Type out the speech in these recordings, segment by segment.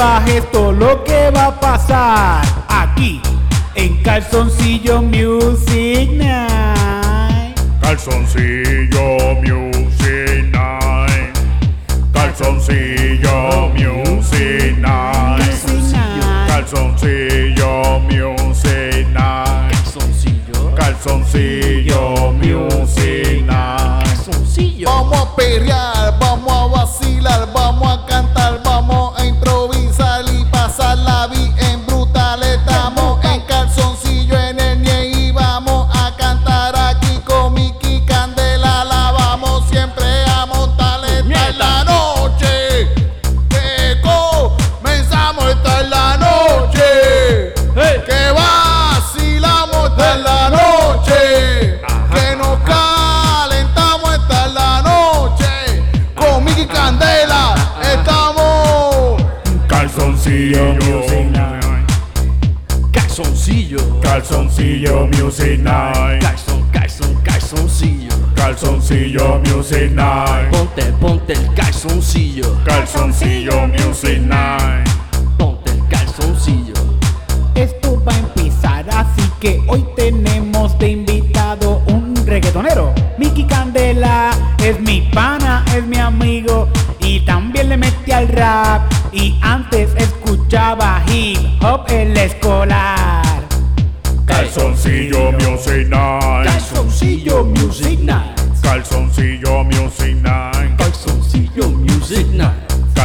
bajes todo lo que va a pasar aquí en Calzoncillo Music Night. Calzoncillo Music Night. Calzoncillo Music Night. Calzoncillo Music Night. Calzoncillo. Calzoncillo Music Night. Calzoncillo. Vamos a perrear, Calzoncillo Music Night. Ponte, ponte el calzoncillo. Calzoncillo Music Night. Ponte el calzoncillo. Esto va a empezar, así que hoy tenemos de invitado un reggaetonero. Mickey Candela es mi pana, es mi amigo y también le metí al rap. Y antes escuchaba hip hop el escolar.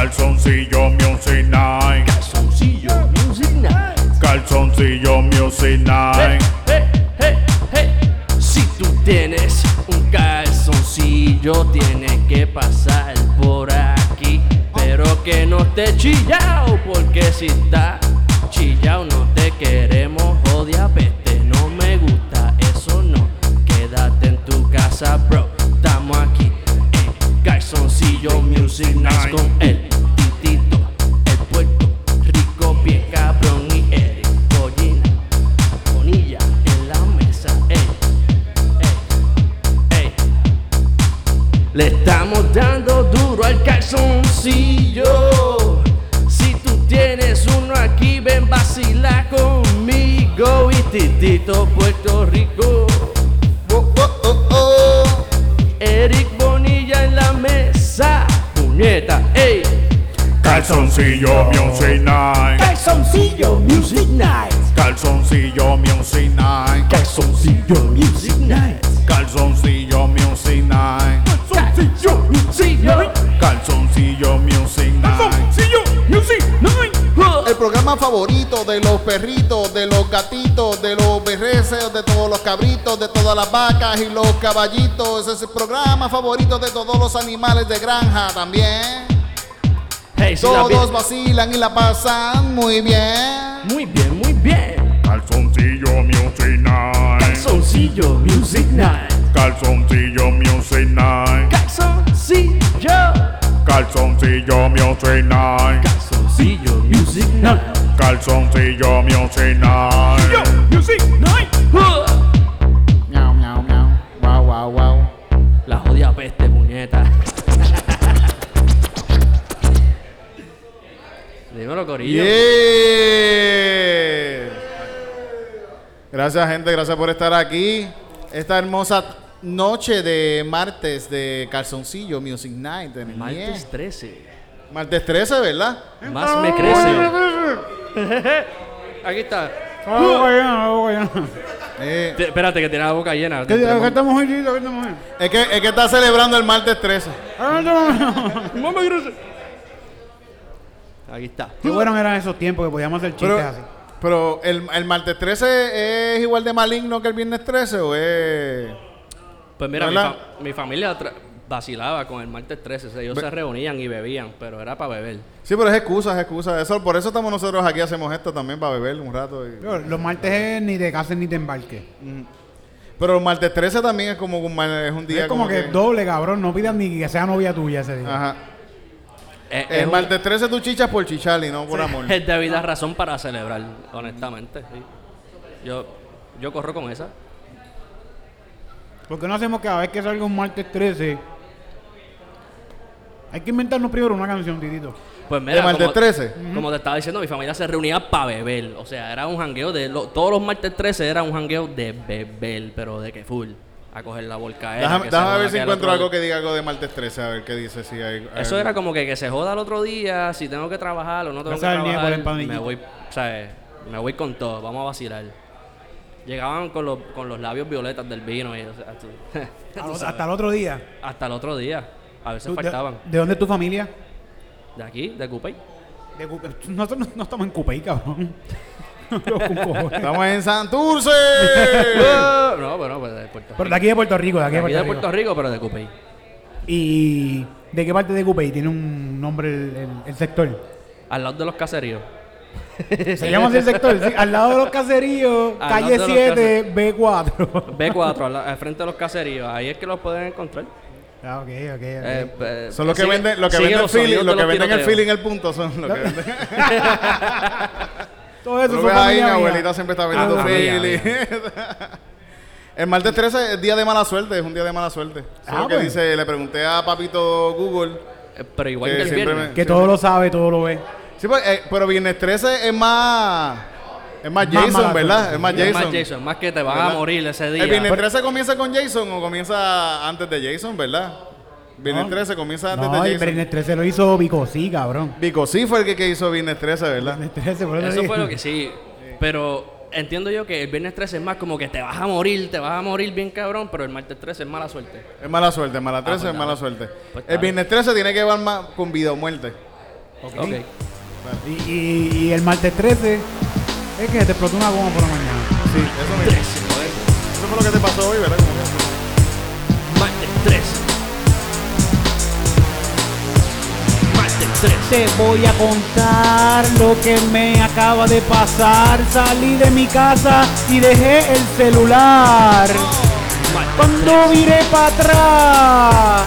Calzoncillo Music vacas y los caballitos. Ese es el programa favorito de todos los animales de granja también. Hey, si la Todos vacilan y la pasan muy bien. Muy bien, muy bien. Calzoncillo Music Night. Calzoncillo Music Night. Calzoncillo Music Night. Calzoncillo. Calzoncillo Music Night. Calzoncillo Music Night. Calzoncillo Music Night. Music Yeah. Gracias, gente. Gracias por estar aquí. Esta hermosa noche de martes de Calzoncillo Music Night. en Martes Nie. 13. Martes 13, ¿verdad? Más me crece. Aquí está. Eh, Te- espérate, que tiene la boca llena. ¿Qué día que esta mujercita? ¿Qué esta mujer? es, que, es que está celebrando el martes 13. Aquí está. Qué buenos eran esos tiempos que podíamos hacer chistes Pero, así. pero el, el martes 13 es igual de maligno que el viernes 13 o es. Pues mira, mi, ¿Verdad? fa- mi familia tra- vacilaba con el martes 13. o sea, ellos se reunían y bebían, pero era para beber. Sí, pero es excusa, es excusa. Eso, por eso estamos nosotros aquí, hacemos esto también para beber un rato. y- Pero Los martes es ni de casa ni de embarque. Pero el martes 13 también es como un, es un día es como, que, doble, cabrón. No pidas ni que sea novia tuya ese día. Ajá. Es, es El un- martes 13 tú chichas por chichar y no por amor. es debida razón para celebrar, honestamente. sí. Yo, yo corro con esa. ¿Por qué no hacemos cada vez que salga un martes 13? Hay que inventarnos primero una canción, Titito. Pues ¿De mira, martes como, 13? como te estaba diciendo, mi familia se reunía para beber. O sea, era un jangueo de... lo- todos los martes 13 era un jangueo de beber, pero de que full. A coger la volcaera. Déjame, déjame ver si encuentro otro algo que diga algo de martes 13, a ver qué dice. Si hay, Eso era como que, que se joda el otro día, si tengo que trabajar o no tengo que trabajar, me voy, ¿sabes? Me voy con todo, vamos a vacilar. Llegaban con los, con los labios violetas del vino y o sea, tú- tú Hasta, el otro día. hasta el otro día. A veces de, faltaban. ¿De dónde es tu familia? De aquí, de Cupey. De Nosotros no, no estamos en Cupey, cabrón. Estamos en Santurce. no, bueno, pues de Puerto Rico. Pero de aquí de Puerto Rico, de aquí De de aquí Puerto, de Puerto Rico, pero de Cupey. ¿Y de qué parte de Cupey tiene un nombre el, el- el sector? Al lado de los caseríos. Se llama así el sector, sí, al lado de los caseríos, Al calle lado de los 7, B4. B4, al, al frente de los caseríos. Ahí es que los pueden encontrar. ah, ok, ok, ok. Eh, eh, Son los que sigue- venden, los que venden los feeling, de que venden el feeling el punto son los que venden. Todo eso Tú ahí, mi abuelita siempre está vendiendo Ah, familia feeling. El martes 13 es día de mala suerte, es un día de mala suerte. Es Ah, lo que pues. dice, le pregunté a papito Google. Eh, Pero igual Que que el siempre viernes. me- Que todo lo sabe, todo lo ve. Sí, pues, eh, pero viernes 13 es más. Es más Más Jason, mala ¿verdad? suerte. Es más Es Jason. más Jason, más que te van ¿Verdad? a morir ese día. ¿El viernes Pero- 13 comienza con Jason o comienza antes de Jason, verdad? Viernes No. 13 comienza antes No, Jason. Viernes 13 lo hizo Vico, sí, cabrón. Vico sí fue el que, que hizo Viernes 13, ¿verdad? Viernes 13, por eso, Eso fue lo que sí. Pero entiendo yo que el viernes 13 es más como que te vas a morir, te vas a morir bien cabrón, pero el martes 13 es mala suerte. Es mala suerte, mala 13 pues es mala suerte. Pues el viernes 13 tiene que ver más con vida o muerte. Ok. Y, y- y el martes 13 es que se te explotó una goma por la mañana. Sí, eso mismo. 13, joder. Eso fue lo que te pasó hoy, ¿verdad? Martes 13. Te voy a contar lo que me acaba de pasar. Salí de mi casa y dejé el celular. Cuando viré para atrás,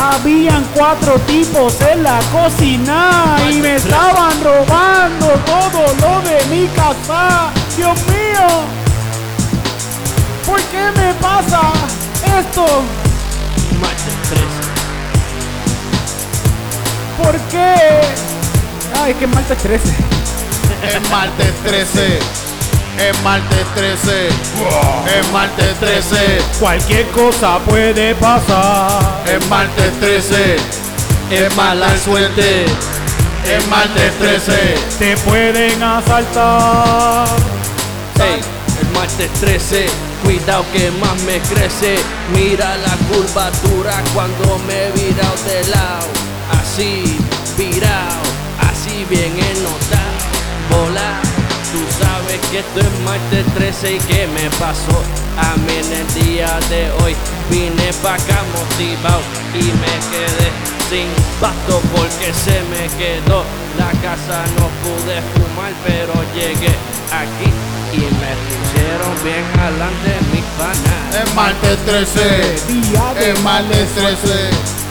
habían cuatro tipos en la cocina y me estaban robando todo lo de mi casa. Dios mío, ¿por qué me pasa esto? Martes 13. ¿Por qué? Ay, es que es martes 13. Es martes 13. Es martes 13. Es martes 13. Cualquier cosa puede pasar. Es martes 13. Es mala suerte. Es martes 13. Te pueden asaltar. Ey, el martes 13, cuidado que más me crece. Mira la curvatura cuando me he virado de lado. Así, virado, así bien enotado. Volar, tú sabes que esto es martes 13 y que me pasó a mí en el día de hoy. Vine pa' acá motivado y me quedé sin pasto porque se me quedó la casa. No pude fumar, pero llegué aquí y me pusieron bien adelante mis panas. Es martes 13. Día de Es martes 13.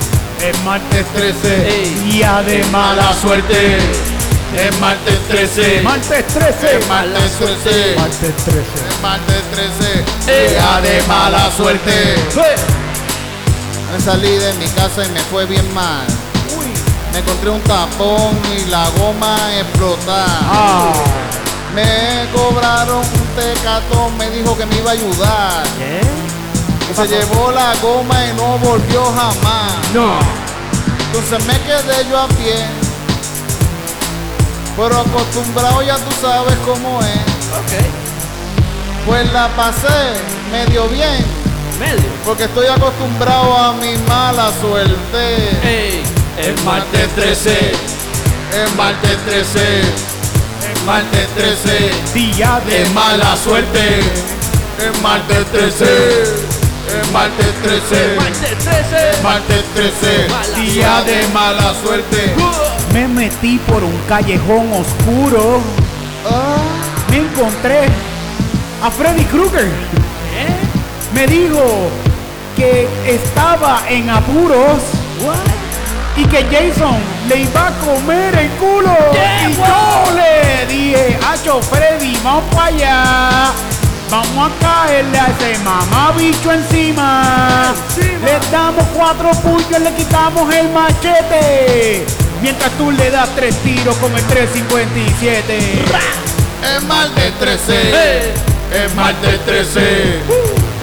Es martes 13. Ey, Día de Mala suerte. Es martes 13. Martes 13. Es martes 13. Martes 13. Es martes 13. Día de mala suerte. Me salí de mi casa y me fue bien mal. Me encontré un tapón y la goma explotada. Ah. Me cobraron un tecatón, me dijo que me iba a ayudar. ¿Qué? Se llevó la goma y no volvió jamás. No. Entonces me quedé yo a pie. Pero acostumbrado ya tú sabes cómo es. Ok, Pues la pasé medio bien. medio. Porque estoy acostumbrado a mi mala suerte. Ey, el martes 13. Es martes 13. Es martes 13. Día de mala suerte. Es martes 13. Es martes 13. Martes 13. Martes 13. Mala Día de mala suerte. Me metí por un callejón oscuro. Ah, Me encontré a Freddy Krueger. ¿Eh? Me dijo que estaba en apuros y que Jason le iba a comer el culo. Yeah, y wow. yo le dije, Hacho Freddy, vamos para allá. Vamos a caerle a ese mamabicho encima. Le damos cuatro puños, le quitamos el machete. Mientras tú le das tres tiros con el 357. Es martes 13. ¡Eh! Es martes 13.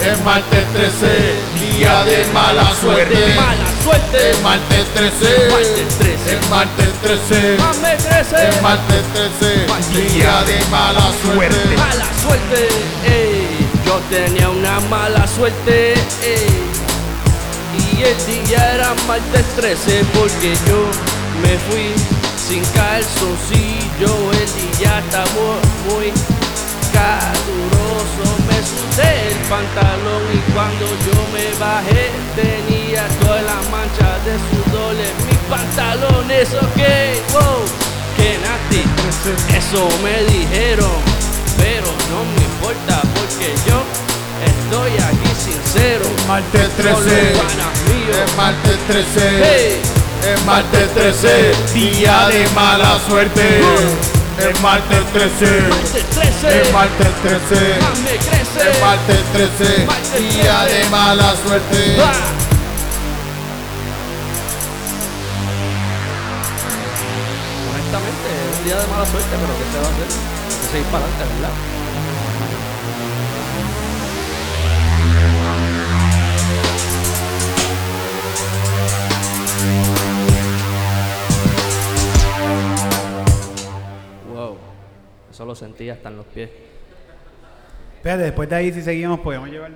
Es martes 13. Día de mala suerte. Mala suerte. Es martes 13. Martes 13. Es martes 13. Más me crece. Es martes 13. Martes Día de mala suerte. Mala suerte. ey. Yo tenía una mala suerte. ey. Y el día era martes 13 porque yo me fui sin calzoncillo. El día estaba muy caluroso. Me sudé el pantalón y cuando yo me bajé tenía toda la mancha de sudor en mis pantalones. Ok, wow, que nasty. Eso me dijeron, pero no me importa porque yo estoy aquí sincero. Martes Con los 13. panas míos. Es martes 13. Hey. Es martes 13. Día de mala suerte. Es 13. Martes 13. Es martes 13. Más me crece. Es martes 13. Martes Día 13. de mala suerte. Ah. Honestamente, es un día de mala suerte, pero ¿qué se va a hacer? Hay que seguir para adelante, ¿verdad? Eso lo sentí hasta en los pies. Espérate, después de ahí si seguimos podíamos llevar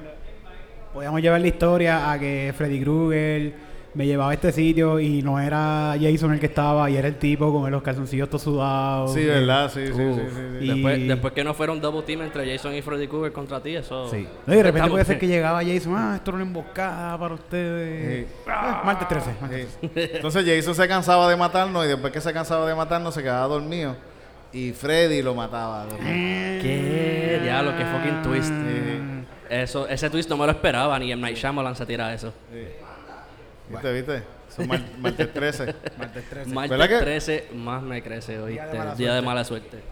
podíamos llevar la historia a que Freddy Krueger me llevaba a este sitio y no era Jason el que estaba y era el tipo con los calzoncillos todos sudados. Sí, ¿verdad? Sí, sí, sí. Sí. Y- Después, después que no fueron double team entre Jason y Freddy Krueger contra ti, eso. Sí. No, y de repente Estamos- puede ser que llegaba Jason, ah, esto era una emboscada para ustedes. Sí. Ah, martes 13. martes Sí. Entonces Jason se cansaba de matarnos y después que se cansaba de matarnos se quedaba dormido. Y Freddy lo mataba. ¿Qué? Diablo, qué fucking twist. Eso, ese twist no me lo esperaba, ni el Night Shyamalan se tira eso. ¿Viste, viste? Son mar- martes 13. Martes 13. Martes ¿Verdad que- 13 más me crece hoy. Día de mala Día de mala suerte.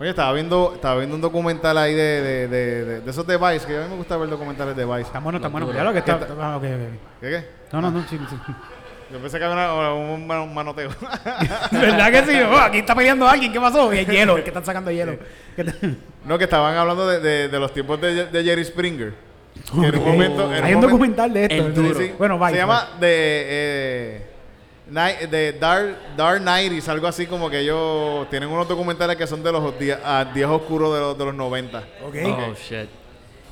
Oye, estaba viendo, estaba viendo un documental ahí de, de, de, de, de esos de Vice, que a mí me gusta ver documentales de Vice. Está bueno, está bueno. Ya lo que está. ¿Qué ah. ¿Qué qué? No, no, no, sí, sí. Yo pensé que había una- un, man- un manoteo. ¿Verdad que sí? Oh, aquí está peleando alguien, ¿qué pasó? Y el hielo, el que están sacando hielo. No, que estaban hablando de, de, de los tiempos de, de Jerry Springer. Que en un momento... en Hay un momento- documental de esto. El ¿no? duro. Sí, sí. Bueno, vaya. Se llama de, eh, Ni- de Dark, Dark Nighties, algo así como que ellos tienen unos documentales que son de los días, ah, días oscuros de los, de los 90. Ok. Oh, shit.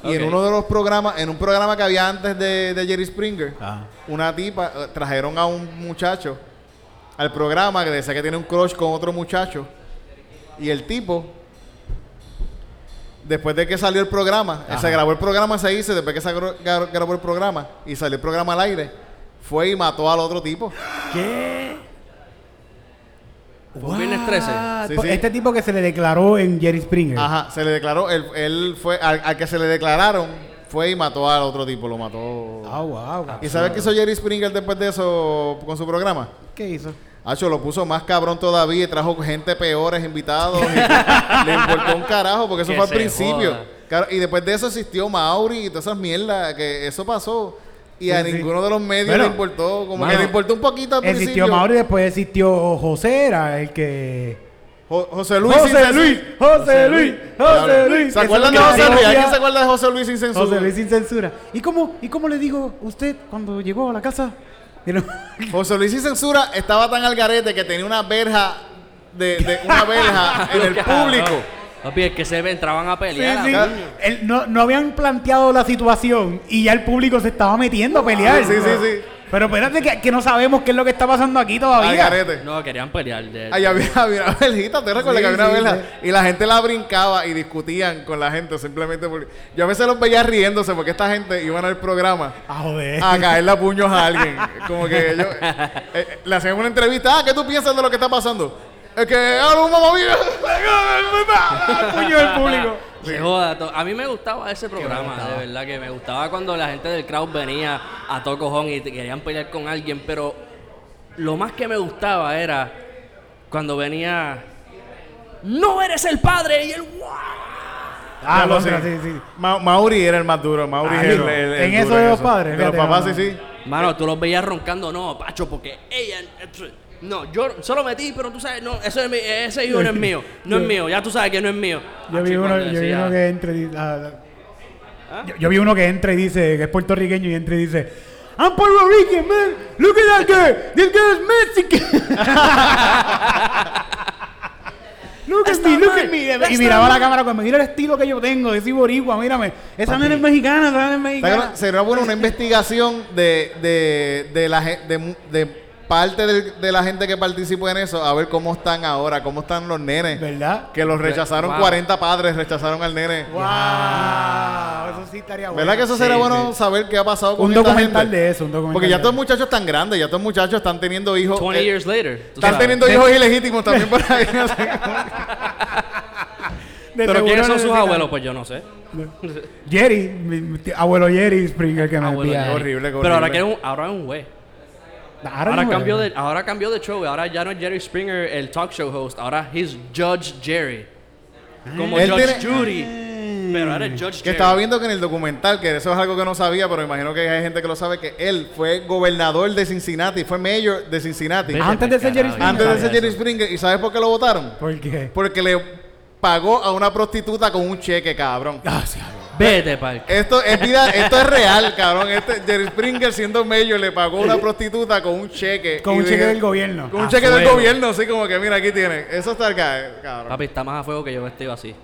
Y en uno de los programas, en un programa que había antes de, de Jerry Springer, Ah. una tipa, eh, trajeron a un muchacho al programa que decía que tiene un crush con otro muchacho. Y el tipo, después de que salió el programa, eh, se grabó el programa, se hizo, después que se grabó el programa y salió el programa al aire, fue y mató al otro tipo. ¿Qué? ¿Fue un viernes 13? Sí, Pues sí. Este tipo que se le declaró en Jerry Springer. Ajá, se le declaró, él, él fue, al, al que se le declararon, fue y mató al otro tipo, lo mató. Ah, wow. ¿Y sabes qué hizo Jerry Springer después de eso con su programa? ¿Qué hizo? Hacho, lo puso más cabrón todavía y trajo gente peores invitados. y le importó un carajo porque eso Que fue al principio. joda. Y después de eso existió Mauri y todas esas mierdas, que eso pasó. Y a Sí, sí. ninguno de los medios Bueno, le importó, como mano, que le importó un poquito al Existió principio. Mauri, después existió José, era el que. Jo- José Luis. José sin censura. Luis, José Luis, José. Luis. ¿Se acuerdan de José Luis? hacía- ¿Alguien se acuerda de José Luis sin censura? José Luis sin censura. ¿Y cómo, ¿Y cómo le digo usted cuando llegó a la casa? Y José Luis sin censura estaba tan al garete que tenía una verja de, de una verja en el público. Papi, es que se ve, entraban a pelear. sí. a- no, no habían planteado la situación y ya el público se estaba metiendo a pelear. Sí, sí, sí. Pero espérate que, que no sabemos qué es lo que está pasando aquí Al todavía. garete. No, querían pelear. de- Ahí había, había una verjita, ¿te recuerdas Sí, que había una sí, verja? Y la gente la brincaba y discutían con la gente simplemente porque... Yo a veces los veía riéndose porque esta gente iban al programa Ah, joder. a caerle a puños a alguien. Como que ellos... eh, eh, le hacían una entrevista. Ah, ¿qué tú piensas de lo que está pasando? Es que ahora un mamá Puño del público. Joda to- A mí me gustaba ese programa, de verdad que me gustaba cuando la gente del crowd venía a todo cojón y te querían pelear con alguien, pero lo más que me gustaba era cuando venía, no eres el padre y el Ah, No, sí. sí, sí. Ma- Mauri era el más duro. Mauri Ah, es el, el- el en eso duro de los padres, De los papás, sí, sí. Mano, tú los veías roncando, no, Pacho, porque ella. No, yo solo metí, pero tú sabes, no, eso es mi- ese hijo no es mío. No es mío, ya tú sabes que no es mío. Yo Pacho, vi uno, cuando yo vi decía, uno que entra y dice, ah, ¿Ah? yo, yo vi uno que entra y dice que es puertorriqueño y entra y dice I'm Puerto Rican, man. Look at that girl. This girl is Mexican. look at me, look at me. Y miraba la cámara como, mira el estilo que yo tengo, yo soy boricua, mírame. Esa no es mexicana, esa no es mexicana. Sería bueno una investigación de, de, de, la, gen- de, de parte del- de, la gente que participó en eso, a ver cómo están ahora, cómo están los nenes. ¿Verdad? Que los rechazaron, Wow. 40 padres rechazaron al nene. Wow, eso sí estaría bueno. ¿Verdad que eso Sí, sería bueno sí. saber qué ha pasado con Un esta documental gente? de eso, un documental Porque ya de todos los eso. muchachos están grandes, ya todos los muchachos están teniendo hijos. 20 eh, years later. están sabes. teniendo hijos ilegítimos también por ahí. Pero ¿quiénes son sus abuelos? Pues yo no sé. Jerry, mi- abuelo Jerry Springer que me Abuelo envía. Horrible, horrible. Pero ahora, que es un, ahora es un güey. Ahora cambió, ¿verdad? de, ahora cambió de show. Ahora ya no es Jerry Springer el talk show host. Ahora he's Judge Jerry. Como Él Judge tiene- Judy. Pero ahora es Judge Que Jerry. estaba viendo que en el documental, que eso es algo que no sabía, pero imagino que hay gente que lo sabe, que él fue gobernador de Cincinnati, fue mayor de Cincinnati. Vete Antes de pa'l ser Jerry carajo, Antes de ser Jerry eso. Springer. ¿Y sabes por qué lo votaron? ¿Por qué? Porque le pagó a una prostituta con un cheque, cabrón. Ah, sí, Vete, pal. Esto es vida, esto es real, cabrón. Este Jerry Springer siendo mayor le pagó a una prostituta con un cheque. Con un cheque dije- del gobierno. Con un A cheque del gobierno, así como que mira, aquí tiene. Eso está acá, cabrón. Papi, está más a fuego que yo vestido así.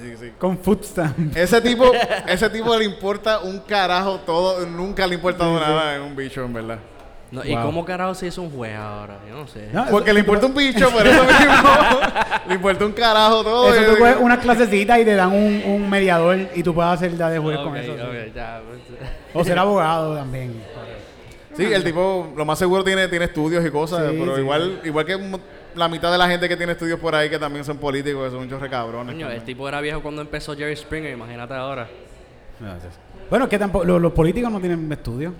Sí, sí. Con food stamp. Ese tipo, ese tipo le importa un carajo todo, nunca le ha importado nada en un bicho, en verdad. No, ¿Y cómo carajo se hizo un juez ahora? Yo no sé. No, Porque eso- le importa un bicho, por eso mismo. le importa un carajo todo. Eso tú coges una clasecita y te dan un, un mediador y tú puedes hacer la de juez con Ok, eso. sí. ya. O ser abogado también. Sí, el tipo, lo más seguro tiene, tiene estudios y cosas, Sí, pero sí, igual, igual que la mitad de la gente que tiene estudios por ahí que también son políticos, que son muchos recabrones. Coño, el tipo era viejo cuando empezó Jerry Springer, imagínate ahora. Bueno, es que tampoco, los, los políticos no tienen estudios.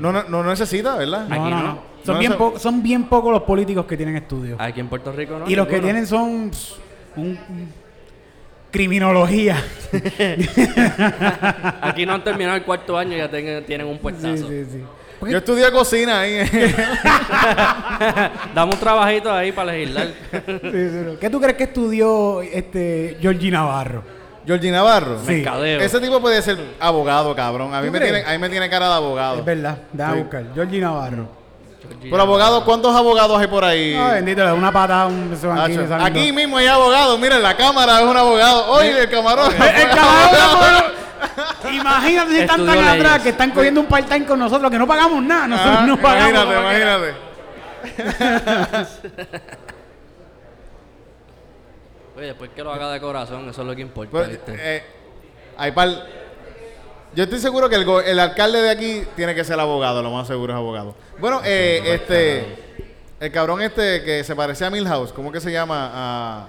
No, no, no necesita, ¿verdad? No, Aquí no, no. Son, No, bien po- son bien pocos los políticos que tienen estudios. Aquí en Puerto Rico no. y los que tienen son pss, un, un- criminología. Aquí no han terminado el cuarto año y ya tienen un sí, puestazo. sí, sí. Yo estudié cocina ahí. Dame un trabajito ahí para legislar. Sí, sí, ¿Qué tú crees que estudió este Georgie Navarro? Georgie Navarro. Sí. Mercadeo. Ese tipo puede ser abogado, cabrón. A mí, ¿Tú me crees? tiene, a mí me tiene cara de abogado. Es verdad, déjame Sí. buscar. Georgie Navarro. Pero abogado, ¿cuántos abogados hay por ahí? Ah, bendito, le da una patada, un aquí, Hacho, saliendo. Aquí mismo hay abogado. Miren, la cámara es un abogado. Oye, el camarón. El cabrón, Imagínate si están Estudió tan leyes. atrás que están cogiendo un part-time con nosotros que no pagamos nada. Nosotros Ah, no pagamos. imagínate, imagínate. Oye, después que lo haga de corazón, eso es lo que importa. Pero, ¿viste? eh, hay par- Yo estoy seguro que el, go- el alcalde de aquí tiene que ser abogado, lo más seguro es abogado. Bueno, eh, este, el cabrón este que se parecía a Milhouse, ¿cómo que se llama?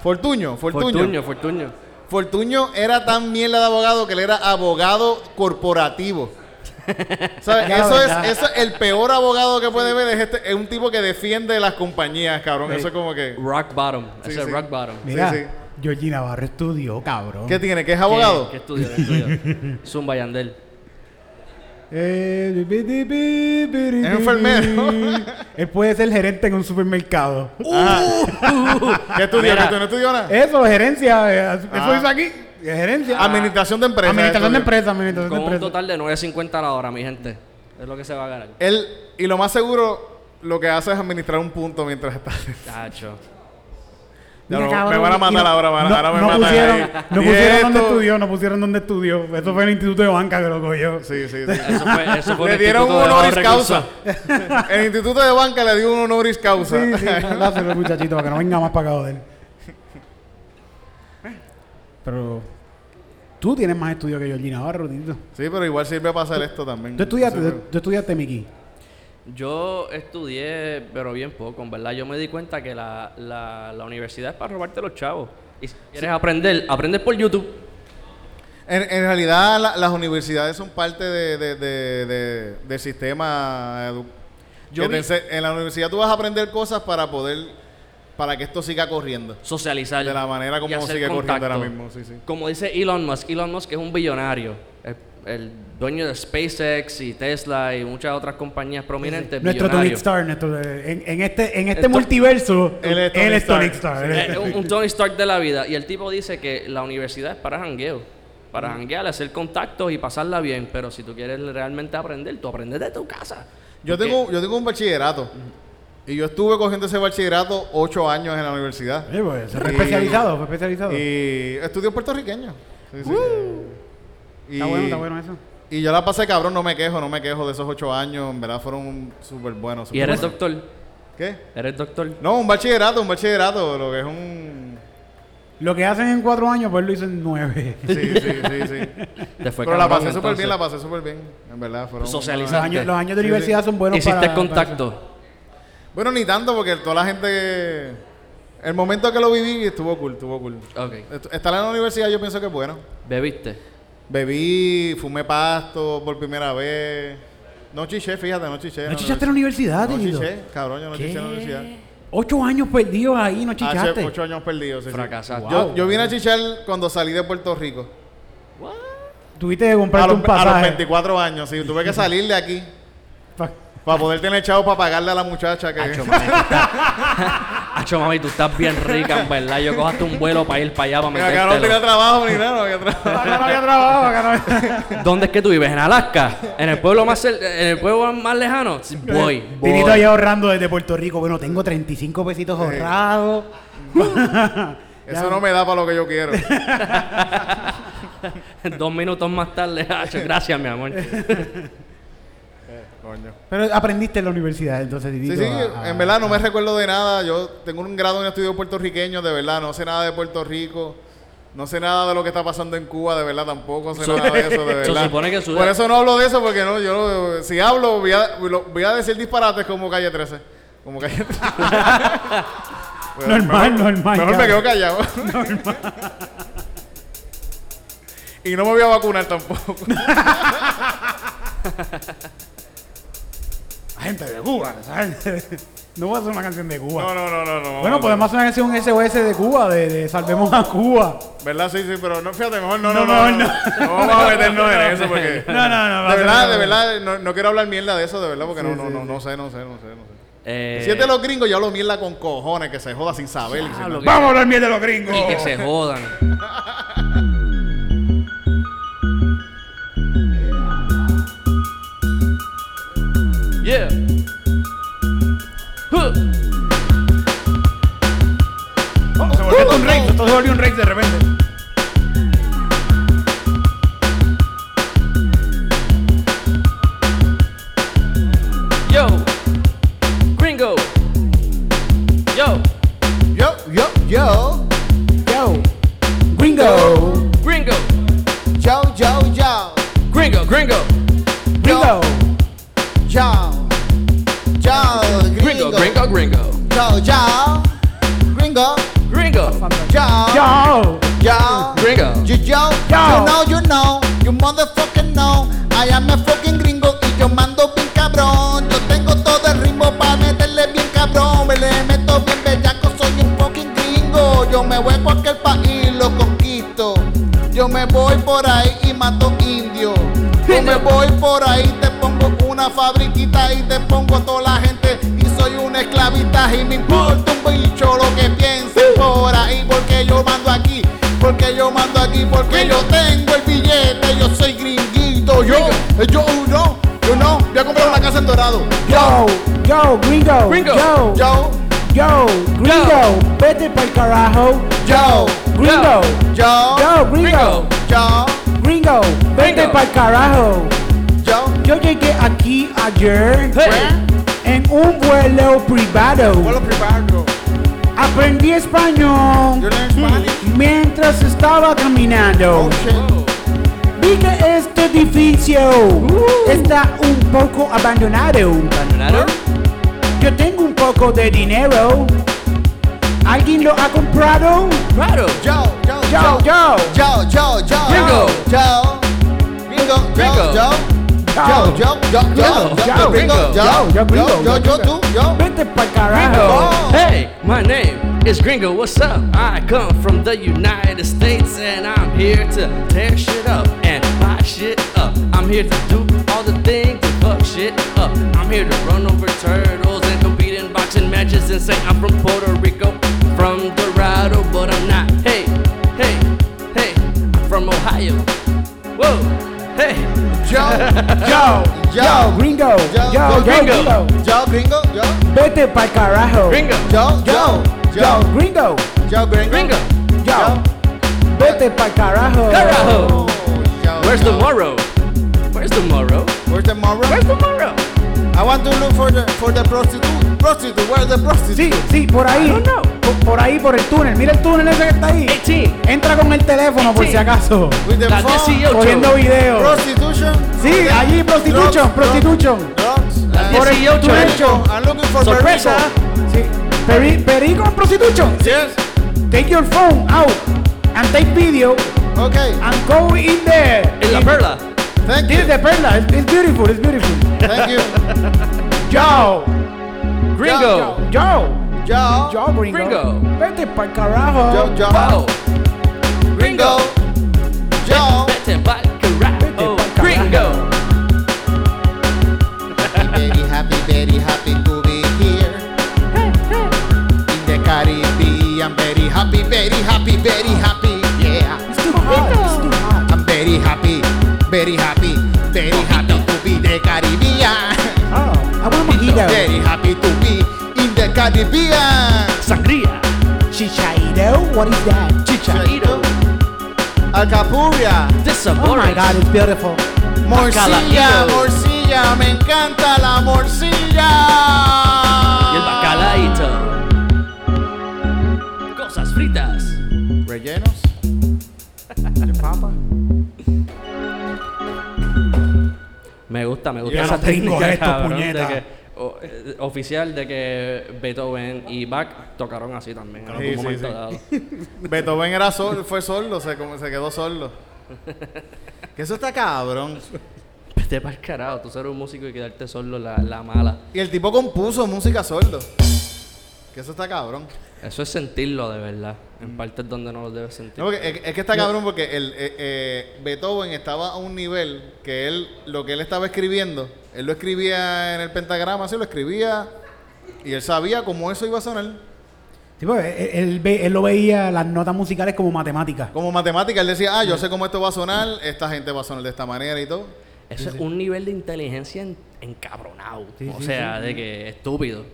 Fortuño, Fortuño. Fortuño, Fortuño. Fortuño era tan mierda de abogado que él era abogado corporativo. Eso es, verdad. eso es el peor abogado que puede ver es este, es un tipo que defiende las compañías, cabrón. Sí. Eso es como que. Rock bottom. Sí, Ese es sí. rock bottom. Mira, Sí, sí. Georgie Navarro estudió, cabrón. ¿Qué tiene? ¿Que es abogado? ¿Qué, qué estudio? ¿Qué estudio? Zumba Yandel. Eh, bi- bi- bi- bi- bi- Es enfermero. Él puede ser gerente en un supermercado. ¿Qué estudió? ¿Que tú no estudió nada? Eso, gerencia. eh, Eso Ah. hizo aquí. Gerencia. Administración de empresas. Administración de administración Con un total de 9.50 a la hora, mi gente. Es lo que se va a ganar. Él, y lo más seguro, lo que hace es administrar un punto mientras está. Chacho. Ya Mira, no, cabrón, me van a y matar no- ahora, man, no, ahora me no matan pusieron, ahí. no Y pusieron dónde esto- estudió, no pusieron dónde estudió. Eso fue el Instituto de Banca que lo cogió. Sí, sí, sí. Eso fue, eso fue Le el dieron un honoris causa. El Instituto de Banca le dio un honoris causa. Sí, sí, dáselo, muchachito, para que no venga más pagado de él. Pero tú tienes más estudios que Georgina Navarro, Tito. Sí, pero igual sirve para hacer esto también. Tú estudiaste, Sí, tú estudiaste Miki. Yo estudié, pero bien poco, en verdad. Yo me di cuenta que la, la, la universidad es para robarte los chavos. Y si quieres aprender, aprendes por YouTube. En, en realidad la- las universidades son parte de, de- de- de- del sistema edu- Yo que te vi- ense- en la universidad tú vas a aprender cosas para poder para que esto siga corriendo. Socializar. De la manera como sigue corriendo ahora mismo, sí, sí. Como dice Elon Musk, Elon Musk es un billonario. El, el dueño de SpaceX y Tesla y muchas otras compañías prominentes. Nuestro. Tony Stark, nuestro- en, en este, en este multiverso, Él es Tony él es Tony Stark. Stark. Eh, un, un Tony Stark de la vida. Y el tipo dice que la universidad es para jangueo. Para janguear, hacer contactos y pasarla bien. Pero si tú quieres realmente aprender, tú aprendes de tu casa. Yo Porque- tengo, yo tengo un bachillerato. Y yo estuve cogiendo ese bachillerato ocho años en la universidad. Sí, pues, fue Y- especializado, fue especializado. Y estudió puertorriqueño. Sí, sí. Y- Está bueno, está bueno eso. Y yo la pasé cabrón, no me quejo, no me quejo de esos ocho años. En verdad fueron súper buenos. ¿Y eres buenos. doctor? ¿Qué? ¿Eres doctor? No, un bachillerato, un bachillerato, lo que es un... Lo que hacen en cuatro años, pues lo hizo en nueve. Sí, sí, sí, sí. Te fue Pero la pasé súper bien, la pasé súper bien. En verdad, fueron... Socializar. Los años, los años de Sí, universidad son buenos Hiciste para... contacto. Bueno, ni tanto, porque toda la gente... El momento que lo viví estuvo cool, estuvo cool. Ok. Est- Estar en la universidad yo pienso que es bueno. ¿Bebiste? Bebí, fumé pasto por primera vez. No chiché, fíjate, no chiché. ¿No chichaste en la universidad, No chiché, cabrón, yo no chiché en la universidad. Ocho años perdidos ahí, no chichaste. Hace ocho años perdidos. sí. Fracasaste. Yo, Wow. yo vine a chichar cuando salí de Puerto Rico. Tuviste que A comprarte los, un a los pasaje. 24 años, sí. Tuve que salir de aquí para poder tener chavo para pagarle a la muchacha que... Acho, mami, tú estás- Acho, mami, tú estás bien rica, en verdad. Yo cojaste un vuelo para ir para allá para Que acá no tenía metértelo. trabajo ni nada, no había trabajo. Acá no había trabajo, acá no había... ¿Dónde es que tú vives? ¿En Alaska? ¿En el pueblo más, cer- en el pueblo más lejano? Voy. Tinito ahí ahorrando desde Puerto Rico. Bueno, tengo 35 pesitos ahorrados. Eso no me da para lo que yo quiero. Dos minutos más tarde. Acho, gracias, mi amor. Coño. Pero aprendiste en la universidad, entonces. Sí, sí, a- a- en verdad no me recuerdo de nada. Yo tengo un grado en estudios puertorriqueños, de verdad, no sé nada de Puerto Rico. No sé nada de lo que está pasando en Cuba, de verdad tampoco sé nada de eso, de Se verdad. supone que Por eso no hablo de eso, porque no, yo si hablo voy a, lo- voy a decir disparates como calle 13. Como calle 13. Bueno, Normal, mejor, normal, Mejor me quedo callado. y no me voy a vacunar tampoco. Gente de Cuba, ¿sabes? No voy a hacer una canción de Cuba. No, no, no, no. no Bueno, podemos hacer una canción SOS de Cuba, de, de Salvemos a Cuba. ¿Verdad? Sí, sí, pero no, fíjate, mejor no, No, no, no. no, No, no. no vamos a meternos en eso porque. No, no, no. De verdad, de verdad, no, no quiero hablar mierda de eso, de verdad, porque Sí, no, no, sí, no, sí. no sé, no sé, no sé, no sé. Eh, Si es de los gringos, yo hablo mierda con cojones, que se joda sin saber. sin. Vamos a hablar bien de los gringos. y que se jodan. Yeah. Huh. Oh, se volvió un rey, esto se volvió un rey de repente. Yo. Gringo. Yo. Yo, yo, yo, Yo, gringo, Gringo. yo, yo, yo, Gringo. Gringo. gringo. yo, yo, Gringo. Gringo. Gringo. yo, yo, gringo, Gringo. yo, Yo, yo, Gringo. yo, yo, Yo. you know, you know, you motherfucking know, I am a fucking gringo y yo mando bien cabrón, yo tengo todo el ritmo para meterle bien cabrón, me le meto bien bellaco, soy un fucking gringo, yo me voy a cualquier país, lo conquisto, yo me voy por ahí y mato indio, yo me voy por ahí, te pongo una fabriquita y te pongo a toda la gente y me importa un bicho lo que piensen por ahí porque yo mando aquí, porque yo mando aquí, porque yo tengo el billete, yo soy gringuito, yo, eh, yo no, yo no, voy a comprar una casa en Dorado, yo, yo, gringo, Gringo. yo, yo, yo, gringo, vete pa'l carajo, yo, gringo, yo, yo, gringo, yo, gringo, vete pa'l carajo. yo, Yo llegué aquí ayer. Hey. En un vuelo privado. vuelo privado, Aprendí español mientras estaba caminando. oh Vi que este edificio está un poco abandonado. ¿Abandonaron? Yo tengo un poco de dinero. ¿Alguien lo ha comprado? Claro. yo, yo, Yo, yo, yo, yo, yo, yo, yo, yo, yo, yo, Yo, yo, Yo, yo, yo, yo, yo, pa'l carajo. Oh. Hey, my name It's Gringo, what's up? I come from the United States and I'm here to tear shit up and buy shit up. I'm here to do all the things to fuck shit up. I'm here to run over turtles and compete in boxing matches and say I'm from Puerto Rico, from Dorado, but I'm not. Hey, hey, hey, I'm from Ohio. Whoa, hey. Yo, Yo, yo, gringo, yo, yo, gringo. gringo. yo, gringo, yo, Vete pa'l carajo. Gringo, yo, Yo, yo, gringo, yo, gringo, gringo, yo. Vete pa'l carajo. carajo. Where's yo. the morrow? Where's the morrow? Where's the morrow? Where's the morrow? I want to look for the for the prostitute. Prostitute, where's the prostitute? Sí, sí, por ahí. I don't know. Por, por ahí, por el túnel. Mira el túnel ese que está ahí. 18. Entra con el teléfono por si acaso. With the phone. 18. Cogiendo video. Prostitution. Sí, Okay. allí prostitution, Drugs, prostitution. Drugs. La Por el 18. túnel. I'm looking for Sorpresa. Perico. Sí. Peri, perico en prostitution. Yes. Take your phone out and take video Okay. and go in there. En la perla. Thank This is you. the perla. It's, it's beautiful. It's beautiful. Thank you. Yo. Gringo. Yo. Yo. Yo, gringo. Gringo. Vete pa'l carajo. Yo, yo. Wow. Gringo. Yo. Vete pa'l carajo. pa'l Gringo. Very happy, very happy to be here. In the Caribbean, very happy, very happy, very happy. Very happy, very happy to be the Caribbean. Oh, I want mojito. Very happy to be in the Caribbean. Sangría. Chichaito? What is that? Chichaito. Alcapuria, This Oh my god, it's beautiful. morcilla, morcilla, me encanta la morcilla. Y el bacalaíto. Cosas fritas. Rellenos gusta, me gusta esa técnica, cabrón, de que, o- eh, oficial de que Beethoven y Bach tocaron así también en Sí, algún sí, momento sí. dado. Beethoven era sol, fue sordo, se, como- se quedó sordo. Que eso está cabrón. Vete pa'l carajo, tú ser un músico y quedarte solo la, la mala. Y el tipo compuso música sordo. Que eso está cabrón. Eso es sentirlo de verdad. En partes donde no lo debes sentir. No, porque es, es que está cabrón porque el, eh, eh, Beethoven estaba a un nivel que él, lo que él estaba escribiendo, él lo escribía en el pentagrama, así lo escribía y él sabía cómo eso iba a sonar. Sí, pues, él, él ve- él lo veía las notas musicales como matemáticas. Como matemática, él decía, ah, yo sé cómo esto va a sonar, esta gente va a sonar de esta manera y todo. Eso es un nivel de inteligencia en- encabronado. Sí, o sí, sea, de que estúpido.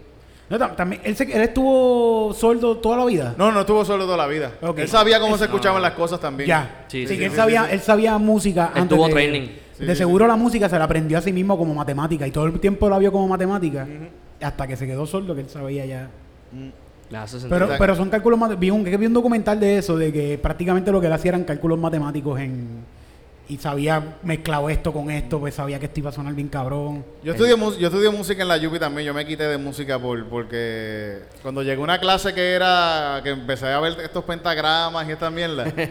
No, tam- también, él, se- él estuvo sordo toda la vida. No, no estuvo solo toda la vida. Ok. Él sabía cómo se Es- escuchaban no. las cosas también. Ya. Sí, Sí, sí, que él sí, sabía, sí, sí. él sabía música Él antes tuvo de, training. Sí, de sí, seguro la música se la aprendió a sí mismo como matemática y todo el tiempo la vio como matemática hasta que se quedó sordo que él sabía ya. Sentir. Pero, pero son cálculos mate- vi un, vi un documental de eso, de que prácticamente lo que él hacía eran cálculos matemáticos en y sabía mezclado esto con esto, pues sabía que esto iba a sonar bien cabrón. Yo estudié, mus- yo estudié música en la Yupi también. Yo me quité de música por, porque cuando llegó una clase que era que empecé a ver estos pentagramas y estas mierdas.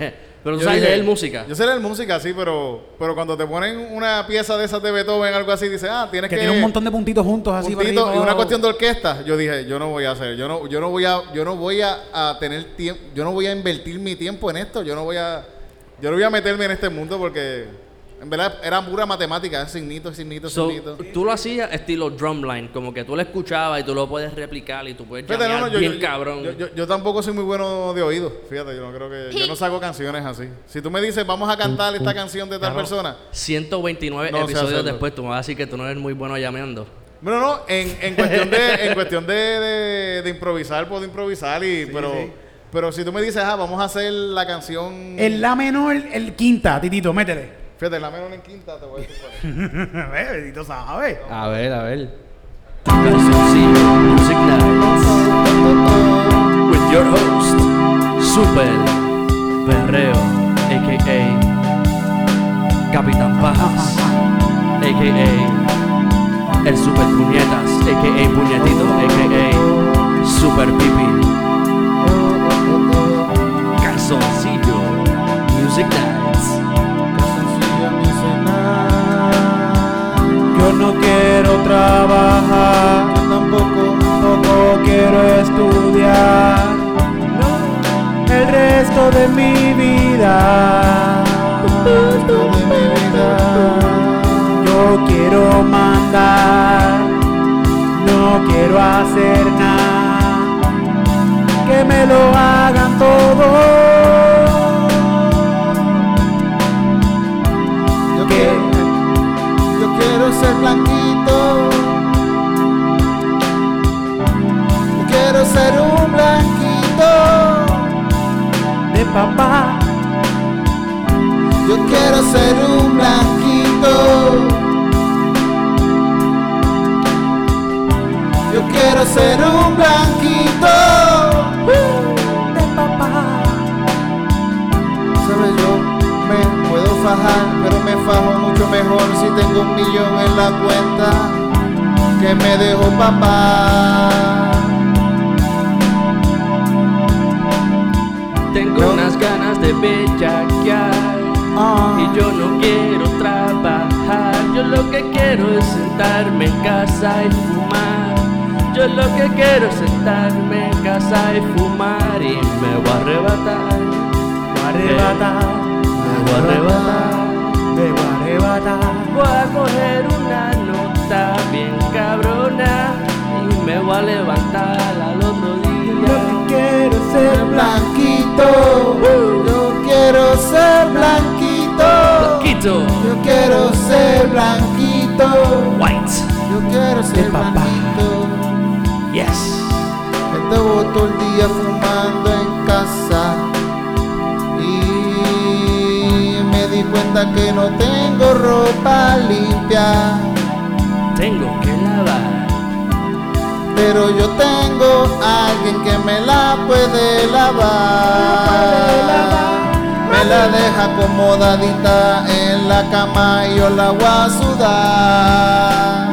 Pero tú yo sabes dije, leer música. Yo sé leer música, sí, pero, pero cuando te ponen una pieza de esas de Beethoven, algo así, dices, ah, tienes Que que. tiene un montón de puntitos juntos así para y una cuestión de orquesta. Yo dije, yo no voy a hacer, yo no, yo no voy a, yo no voy a, a tener tiempo, yo no voy a invertir mi tiempo en esto, yo no voy a, yo no voy a meterme en este mundo porque en verdad era pura matemática, signitos, signitos, So, signitos. tú lo hacías estilo drumline, como que tú lo escuchabas y tú lo puedes replicar y tú puedes Fíjate, no, no, yo, bien yo- cabrón. Yo, yo- yo tampoco soy muy bueno de oído. Fíjate, yo no creo que. Yo no saco canciones así. Si tú me dices, vamos a cantar esta canción de tal persona. 129 No sé episodios después, tú me vas a decir que tú no eres muy bueno llameando. Bueno, no, en, en cuestión de, en cuestión de, de- de improvisar, puedo improvisar, y, pero, sí. Pero si tú me dices, ah, vamos a hacer la canción. El la menor, el quinta, Titito, métele. Fíjate, la menor en quinta, te voy a decir cuál es. Ve, Titito sabe. A ver, a ver. Music Nights. With your host, Super Berreo, a.k.a. Capitán Pajas, a.k.a. El Super Puñetas, a.k.a. Puñetito, a.k.a. Super Pipi. Music. Yo no quiero trabajar, Yo tampoco. tampoco quiero estudiar. gusto de mi vida. gusto de mi vida. Yo quiero mandar, no quiero hacer nada, que me lo hagan todo. Papá, Yo quiero ser un blanquito. Yo quiero ser un blanquito. de papá. Sabes, yo me puedo fajar, pero me fajo mucho mejor si tengo un millón en la cuenta que me dejó papá. Bellaquear Ah. y yo no quiero trabajar. Yo lo que quiero es sentarme en casa y fumar. Yo lo que quiero es sentarme en casa y fumar y me voy a arrebatar. Voy a arrebatar, Me voy a arrebatar. me voy a arrebatar. Voy a coger una nota bien cabrona y me voy a levantar al otro Lo que día. quiero es ser blanquito. Yo quiero ser blanquito. Quito, Yo quiero ser blanquito. white, Yo quiero ser papá. blanquito. yes. Estuvo todo el día fumando en casa. Y me di cuenta que no tengo ropa limpia. Tengo que lavar. Pero yo tengo a alguien que me la puede lavar. Me la deja acomodadita en la cama y yo la voy a sudar.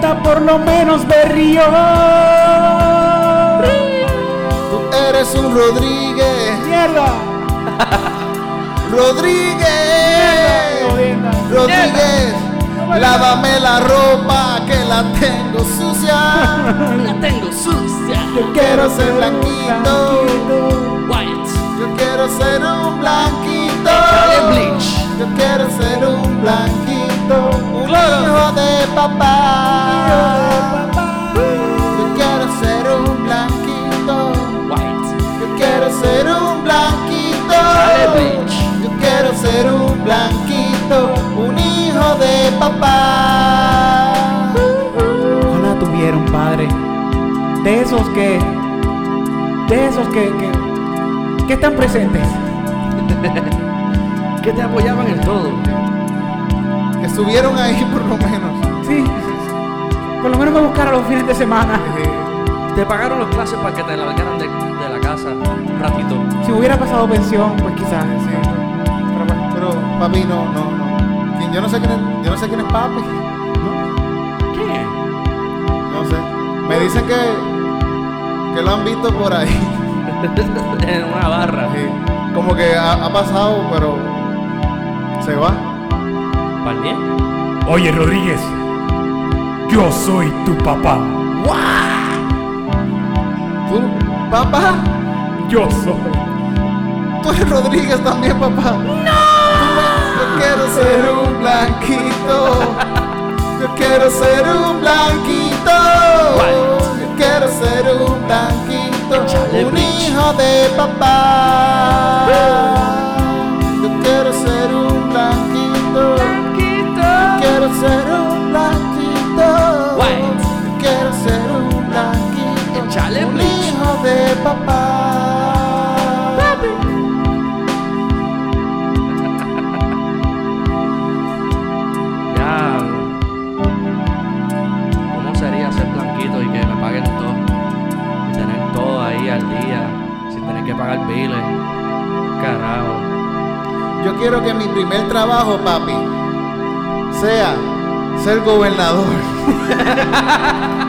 Por lo menos berrió. Tú eres un Rodríguez. Mierda. Rodríguez. Jodienda. Rodríguez. Lávame la ropa que la tengo sucia. La tengo sucia. Yo quiero ser blanquito. White. Yo quiero ser un blanquito. Yo quiero ser un blanquito. Un Claro. hijo de papá. Yo quiero ser un blanquito. White. Yo quiero ser un blanquito. Yo quiero ser un blanquito. Un hijo de papá. Ojalá tuviera un padre. De esos que. De esos que. que, que están presentes. Que te apoyaban en todo. Estuvieron ahí por lo menos. Sí. Por lo menos me buscara los fines de semana. Te pagaron los clases para que te largaran de, de la casa un ratito. Si hubiera pasado pensión, pues quizás. Sí. Pero Pero papi no, no, no. ¿Quién? Yo no sé quién es, yo no sé quién es papi. ¿Qué? No sé. Me dicen que, que lo han visto por ahí. en una barra. Sí. Como que ha, ha pasado, pero se va. ¿Palmier? Oye, Rodríguez, yo soy tu papá. ¿Tú, papá? Yo soy. Tú eres Rodríguez también, papá. ¡No! Yo quiero ser un blanquito. Yo quiero ser un blanquito. Yo quiero ser un blanquito. Un hijo de papá. Quiero ser un blanquito. Quiero ser un blanquito. Echale un hijo de papá. Papi. ya. ¿Cómo sería ser blanquito y que me paguen todo? Y tener todo ahí al día. Sin tener que pagar biles. Carajo. Yo quiero que mi primer trabajo, papi, sea ser gobernador.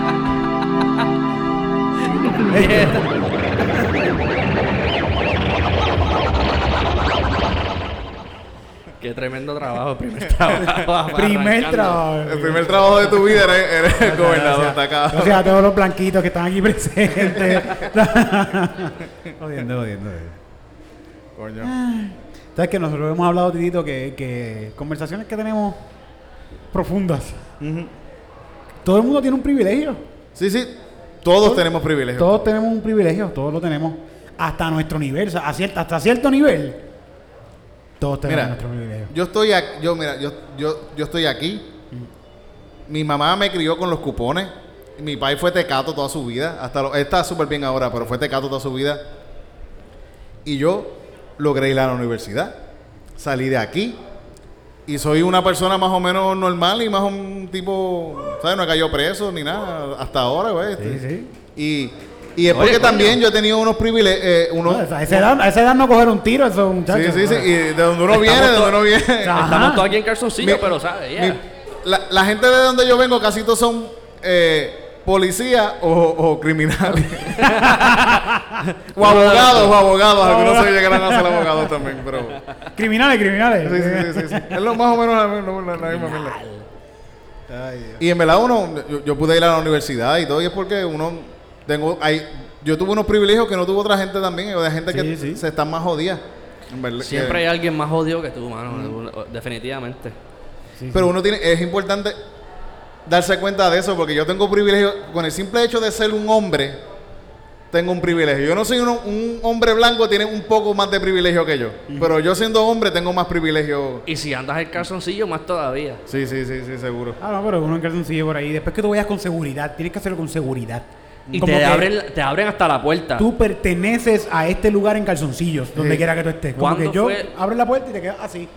Qué tremendo trabajo, primer trabajo. Primer trabajo. El primer trabajo de tu vida eres, eres el gobernador. Está acá. O sea, todos los blanquitos que están aquí presentes. jodiendo, jodiendo. Coño. Sabes que nosotros hemos hablado, Titito, que, que conversaciones que tenemos profundas. Todo el mundo tiene un privilegio. Sí, sí. Todos tenemos privilegios. Todos tenemos un privilegio, todos lo tenemos. Hasta nuestro nivel, o sea, a cierta- hasta cierto nivel. Todos tenemos Mira, nuestro privilegio. yo estoy aquí, yo mira, yo, yo, yo estoy aquí. Mi mamá me crió con los cupones. Mi padre fue tecato toda su vida. Hasta lo- está súper bien ahora, pero fue tecato toda su vida. Y yo logré ir a la universidad. Salí de aquí. Y soy una persona más o menos normal y más un tipo, ¿sabes? No he caído preso ni nada hasta ahora, güey. Sí, sí. Y, y es Oye, porque coño. también yo he tenido unos privilegios, eh, unos... No, a, esa edad, a esa edad no coger un tiro, eso Sí, muchachos. sí, sí. Y de donde uno viene, de donde uno viene. Estamos todos aquí en calzoncillo, Mi- pero ¿sabes? Mi- Yeah. la, la gente de donde yo vengo casi todos son eh, policías o, o criminales. o abogados, o abogados. Algunos se llegarán a ser abogados también, pero... Criminales, criminales. Sí, sí, sí, sí, sí. Es lo más o menos la, la- la misma mierda. Y en verdad uno, yo, yo pude ir a la universidad y todo, y es porque uno, tengo, hay, yo tuve unos privilegios que no tuvo otra gente también, hay gente que se están más en verdad, Siempre que- hay alguien más jodido que tú, mano. Definitivamente. Sí, sí. Pero uno tiene, es importante darse cuenta de eso, porque yo tengo privilegio, con el simple hecho de ser un hombre, tengo un privilegio. Yo no soy uno- un hombre blanco, tiene un poco más de privilegio que yo, pero yo siendo hombre tengo más privilegio. Y si andas el calzoncillo, más todavía. Sí, sí, sí, sí, seguro. Ah, no, pero uno en calzoncillo por ahí. Después que tú vayas con seguridad, tienes que hacerlo con seguridad. Y Como te abren, te abren hasta la puerta. Tú perteneces a este lugar en calzoncillos, donde Sí. quiera que tú estés. Como ¿Cuándo que yo fue? abres la puerta y te quedas así.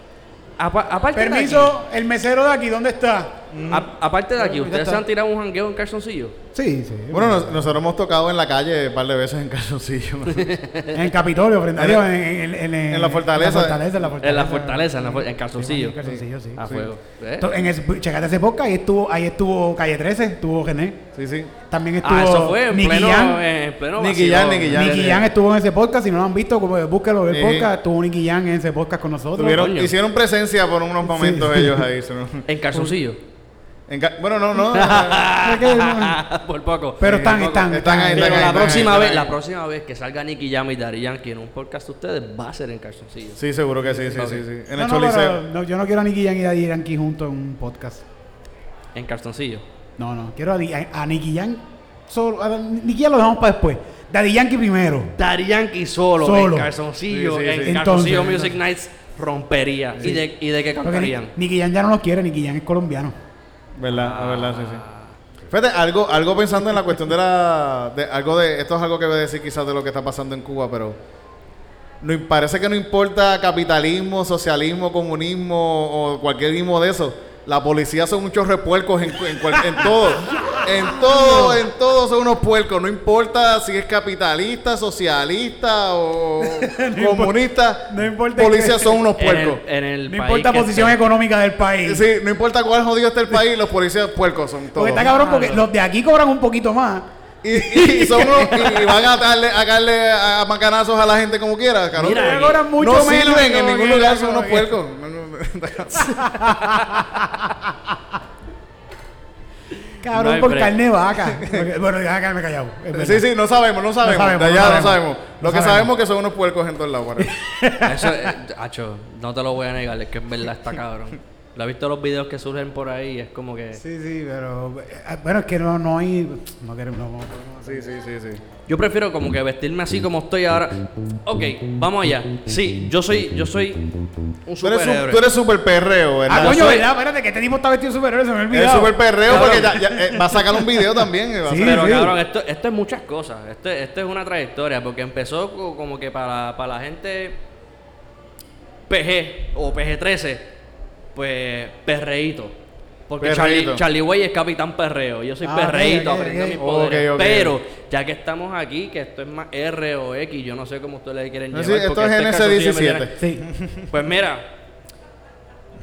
Apa- aparte de Permiso, el mesero de aquí, ¿dónde está? A- aparte de aquí, ¿ustedes está. se han tirado un jangueo en calzoncillo? Sí, sí. Bueno, nos- nosotros hemos tocado en la calle un par de veces en calzoncillo. en el Capitolio, frente a En Dios, en, en- en- en la fortaleza. En la fortaleza, en la fortaleza. En la fortaleza, en, la for- en calzoncillo. En calzoncillo, sí. A Sí. fuego. ¿Eh? To- En ese, checate ese podcast, ahí estuvo, ahí estuvo Calle 13, estuvo René. sí, sí. También estuvo Ah, eso fue en Nicky pleno, Jam. en pleno Nicky vacilón. Jam, Nicky Jam. Nicky Jam estuvo en ese podcast, si no lo han visto, como búsquelo el Sí. podcast, estuvo Nicky Jam en ese podcast con nosotros. Tuvieron, coño. hicieron presencia por unos momentos ellos ahí. En calzoncillo. Bueno, no, no. Por poco. Pero están, están, Están ahí, Pero la próxima vez, la próxima vez que salga Nicky Jam y Daddy Yankee en un podcast de ustedes va a ser en calzoncillo. Sí, seguro que sí, sí, sí, sí. En No, el Choliseo. no, yo no quiero a Nicky Jam y Daddy Yankee juntos en un podcast. En calzoncillo. No, no, quiero a, Di- a, a Nicky Jam solo. A Nicky Jam lo dejamos para después. Daddy Yankee primero. Daddy Yankee solo, Solo. en calzoncillo, Sí, sí, en calzoncillo Music Nights rompería. ¿Y, de, ¿Y de qué cantarían? Nicky Jam ya no nos quiere, Nicky Jam es colombiano. ¿Verdad? La verdad, sí, sí. Fíjate, algo, algo pensando en la cuestión de la. De, algo de, esto es algo que voy a decir quizás de lo que está pasando en Cuba, pero. No, parece que no importa capitalismo, socialismo, comunismo o cualquier mismo de eso. La policía son muchos repuercos en, en, cual- en todo. En todo, en todo son unos puercos. No importa si es capitalista, socialista o comunista. no importa Policías son unos En el, puercos. en el No país importa posición esté. económica del país. Sí, no importa cuál jodido esté el país, los policías puercos son todos. Porque está cabrón, porque los de aquí cobran un poquito más. Y, y son unos- y van a darle, a darle a, a macanazos a la gente como quiera, cabrón. Mira, mucho no sirven en ningún lugar, son unos puercos. Cabrón, No por break. carne de vaca. Bueno, ya quedarme callado. es verdad. sí, sí, no sabemos, no sabemos. sabemos, de no allá no sabemos. Lo que sabemos. sabemos es que son unos puercos en todos lados. Eso, eh, acho, no te lo voy a negar, es que en verdad está cabrón. Lo he visto los videos que surgen por ahí y es como que... Sí, sí, pero. eh, Bueno, es que no, no hay. No queremos. No, no, no. Sí, sí, sí, sí. Yo prefiero como que vestirme así como estoy ahora. Ok, vamos allá. Sí, yo soy, yo soy un Tú eres, superhéroe. tú eres super perreo, Ah, ¿verdad? coño, soy- ¿verdad? Espérate, que este tipo está vestido superhéroe, se me Eres olvidado. super perreo Cabrón. porque ya, ya, eh, va a sacar un video también. va Sí, Pero sí. cabrón, esto, esto es muchas cosas. Esto, esto es una trayectoria porque empezó co- como que para, para la gente PG o PG-13, pues perreíto. Porque Perreíto. Charlie, Charlie Way es capitán perreo. Yo soy Ah, perreíto, ok, ok, aprendiendo ok. mis poderes. Pero, ya que estamos aquí, que esto es más R o X, yo no sé cómo ustedes le quieren No, llevar. sí, esto es este calzoncillo me NC-17. tiene- Sí. Pues mira,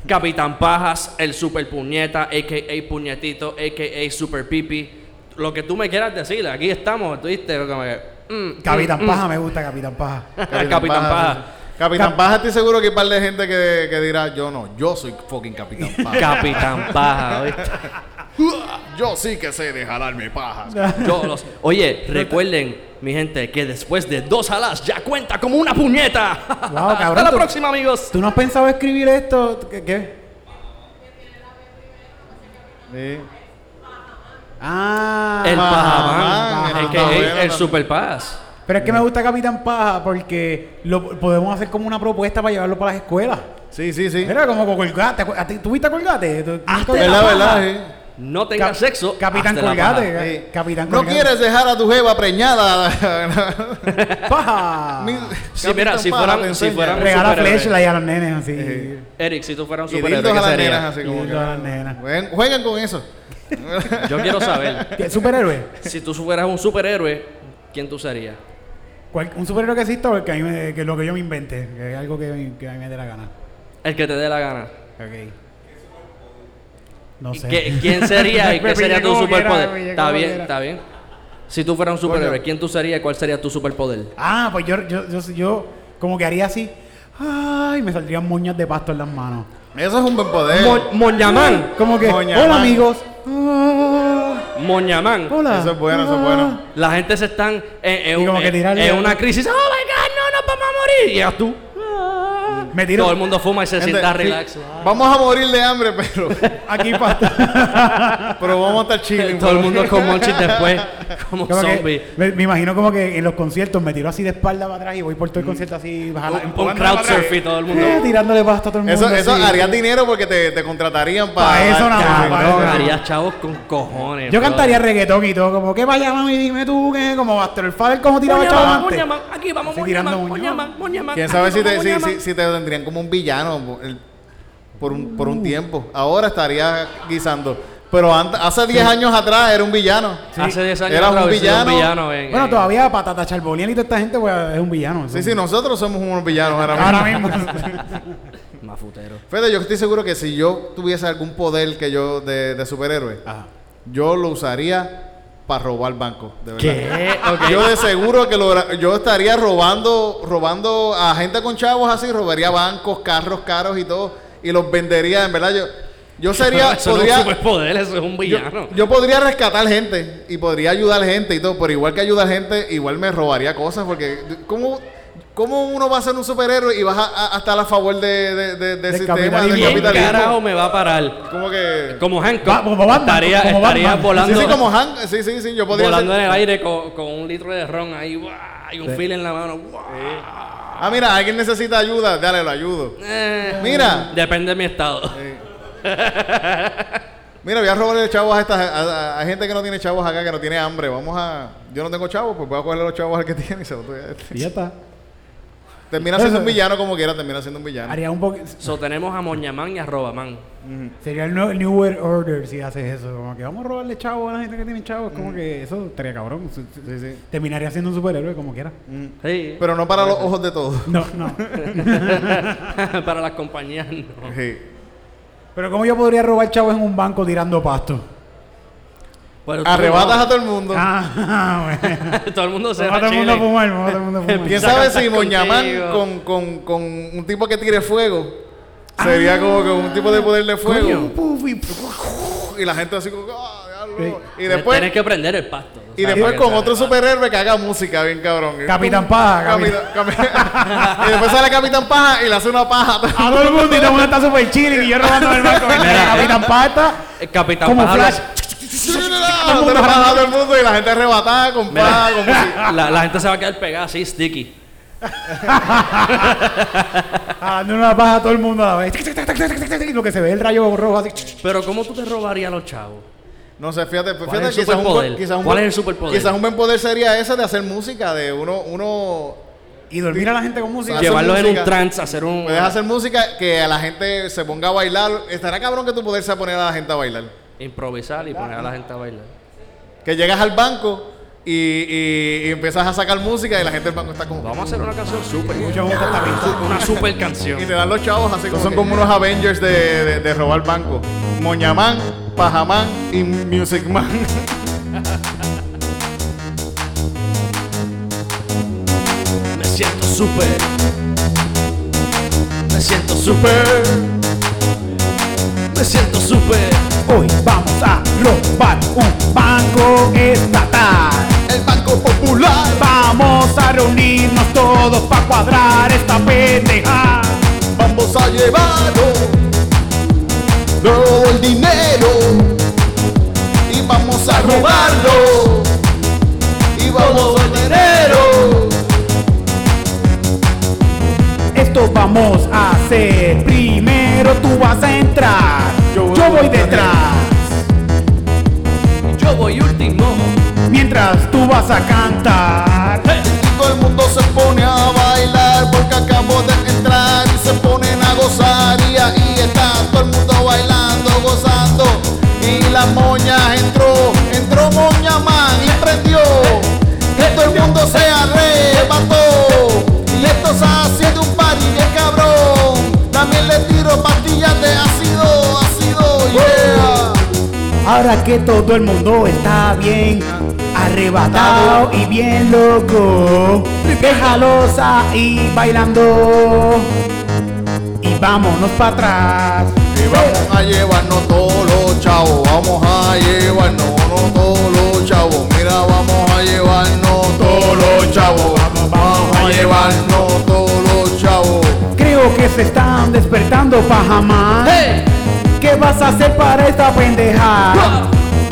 Capitán Pajas, el super puñeta, a.k.a. puñetito, a.k.a. super pipi. Lo que tú me quieras decir, aquí estamos, tú viste, mm, Capitán mm, Paja, me gusta Capitán Paja. mm. Capitán Paja. Capitán Paja, estoy seguro que hay un par de gente que, que dirá, yo no, yo soy fucking Capitán Paja. Capitán Paja, ¿oíste? yo sí que sé de jalarme pajas. Yo los- Oye, recuerden, mi gente, que después de dos alas ya cuenta como una puñeta. Wow, cabrón, Hasta la tú- próxima, amigos. ¿Tú no has pensado escribir esto? ¿Qué? qué? Sí. Ah. El Pajamán, el, que- bueno el también. Super Paz. Pero es que me gusta Capitán Paja porque lo podemos hacer como una propuesta para llevarlo para las escuelas. Sí, sí, sí. Mira, como con Colgate. ¿A ti- ¿Tú viste a Colgate? ¿Tú- viste ¿Verdad, verdad? Sí. No tengas Cap- sexo. Capitán la. Colgate. Sí. Capitán No Colgate. quieres dejar a tu jeva preñada. Paja. Mi- Sí, mira, si Paja fueran- si fueran- Regala flashlight a los nenes así. Eh. Eric, si tú fueras un superhéroe, ¿qué las sería? nenas así como Dildos que- a las nenas. Jueguen, jueguen con eso. Yo quiero saber, ¿Qué, ¿Superhéroe? si tú fueras un superhéroe, ¿quién tú serías? ¿Cuál- ¿Un superhéroe que exista o el que, a mí me- que lo que yo me invente? Que es algo que, que a mí me dé la gana. El que te dé la gana. Ok. No ¿Y sé. qué- ¿Quién sería y qué sería tu superpoder? Está bien, quiera. está bien. Si tú fueras un superhéroe. ¿quién tú serías y cuál sería tu superpoder? Ah, pues yo, yo, yo, yo como que haría así. Ay, me saldrían moñas de pasto en las manos. Eso es un buen poder. Mon- Moñamán. Como que, Moñamán. hola amigos. Ah, Moñamán. hola. Eso es bueno, eso es bueno. La gente se están en, en Y un- como que en- tirarle en a- una crisis. ¡Oh my god! ¡No nos vamos a morir! Y ya tú. Me tiro Todo el mundo fuma y se Gente, sienta sí, relax. Vamos a morir de hambre, pero, aquí pasto. pero vamos a estar chilling. Todo el mundo con monchis después, como Como que zombie. me, me imagino como que en los conciertos me tiro así de espalda para atrás y voy por todo el concierto así, bajala- Un, un crowd para atrás. surf y todo el mundo. Eh, tirándole pasto a todo el mundo. Eso, eso así. harías dinero porque te, te contratarían para. Pa' eso nada más, pa' Cabrón, eso. haría chavos con cojones. Yo bro. cantaría reggaetón y todo, como que vaya mami, dime tú, que como Buster el Father, como tiraba Moñamán, chavos antes. Moñamán, aquí vamos, Así tirando Moñamán, moñón. Moñamán, Moñamán. Quién aquí sabe si vamos, te, si, Moñamán. si- si te tendrían como un villano el- por, un, por un tiempo. Ahora estaría guisando. Pero antes, hace 10 años atrás era un villano. Hace 10 años Era un atrás hubiese sido villano. villano en- Bueno, en- todavía Patata Charboniel y toda esta gente pues, es un villano. Sí, sí, nosotros somos unos villanos ahora mismo. Ahora mismo. Mafutero. Fede, yo estoy seguro que si yo tuviese algún poder que yo de, de superhéroe, Ajá. yo lo usaría para robar bancos, de verdad. ¿Qué? Yo de seguro que lo, yo estaría robando, robando a gente con chavos así, robaría bancos, carros caros y todo, y los vendería, en verdad. Yo, yo sería, eso no podría, es un superpoder, eso es un yo, villano. yo podría rescatar gente y podría ayudar gente y todo, pero igual que ayudar gente, igual me robaría cosas, porque ¿cómo, cómo uno va a ser un superhéroe y vas a, a- a estar a favor de, de- de- del Del sistema capitalismo. del ¿Quién capitalismo? carajo me va a parar? Como que... Como Hancock. Va- como Batman, estaría como estaría Batman. volando, Sí, sí, como Hank, sí, sí, sí, yo podría volando ser- en el aire con, con un litro de ron ahí, ¡guau! y un fil en la mano. ¡guau! Ah, mira, alguien necesita ayuda, dale, lo ayudo. Eh, Mira, Depende de mi estado. Mira, voy a robarle chavos a esta a, a- a gente que no tiene chavos acá, que no tiene hambre. Vamos a. Yo no tengo chavos, pues voy a cogerle los chavos al que tiene y se los doy a este. Y ya está. Termina siendo un villano como quiera, termina siendo un villano. Haría un poco. So, tenemos a Moñamán y a Robamán. Sería el, New World Order si haces eso. Como que vamos a robarle chavos a la gente que tiene chavos. Como que eso estaría cabrón. Sí, sí. Terminaría siendo un superhéroe como quiera. Sí. Pero no para los ojos de todos. No, no. Para las compañías, no. Sí. Pero ¿cómo yo podría robar chavos en un banco tirando pasto? Pero Arrebatas no. a todo el mundo. Ah, todo el mundo se va a todo el mundo a chile. fumar, vamos a todo el mundo a fumar. ¿Quién sabe si Moñamán con, con, con un tipo que tire fuego sería como que un tipo de poder de fuego? Y la gente así como. "Ah, diablo". Sí. Y después. Tienes que prender el pasto. Y después con otro superhéroe que haga música bien cabrón. Capitán Paja, Capitán- Capi- y después sale Capitán Paja y le hace una paja. A todo el mundo y todo el mundo está súper chile y yo robando el banco. Capitán Paja está El Capitán como Paja Flash. El mundo y la gente arrebatada música. La, la gente se va a quedar pegada así, sticky. Dando una paja a todo el mundo a la vez. Lo que se ve el rayo rojo así. Pero ¿cómo tú te robarías a los chavos? No sé, fíjate, ¿Cuál fíjate es el quizás un, superpoder? buen- quizás un ¿Cuál buen- es el superpoder? Quizás un buen poder sería ese de hacer música, de uno, uno Y dormir a la gente con música. Llevarlos en un trance, hacer un... puedes hacer música que a la gente se ponga a bailar. Estará cabrón que tú poderse poner a la gente a bailar. Improvisar y poner a la gente a bailar. Que llegas al banco y, y- y empiezas a sacar música y la gente del banco está como. Vamos a hacer una canción súper. Mucha. Una super canción. Y te dan los chavos así como. Son como unos Avengers de, de, de robar banco. Moñamán, Pajamán y Music Man. Me siento súper. Me siento súper. Me siento súper. Hoy vamos a robar un banco estatal. El Banco Popular. Vamos a reunirnos todos para cuadrar esta pendeja. Vamos a llevarlo. Todo el dinero. Y vamos a robarlo. Y vamos a dinero. Esto vamos a hacer. Primero tú vas a entrar. Yo Yo, voy voy detrás. Yo voy último. Mientras tú vas a cantar. Y todo el mundo se pone a bailar porque acabo de entrar y se ponen a gozar y ahí está todo el mundo bailando, gozando y la moña entró, entró moña man y prendió y todo el mundo se arrebató y esto se hace de un party bien cabrón, también le tiro pastillas Ahora que todo el mundo está bien arrebatado y bien loco, déjalos ahí bailando y vámonos para atrás. Y vamos a llevarnos todos los chavos, vamos a llevarnos no, todos los chavos, mira, vamos a llevarnos todos los chavos, vamos a llevarnos todos los chavos. Creo que se están despertando Pajamán. ¡Hey! ¿Qué vas a hacer para esta pendeja?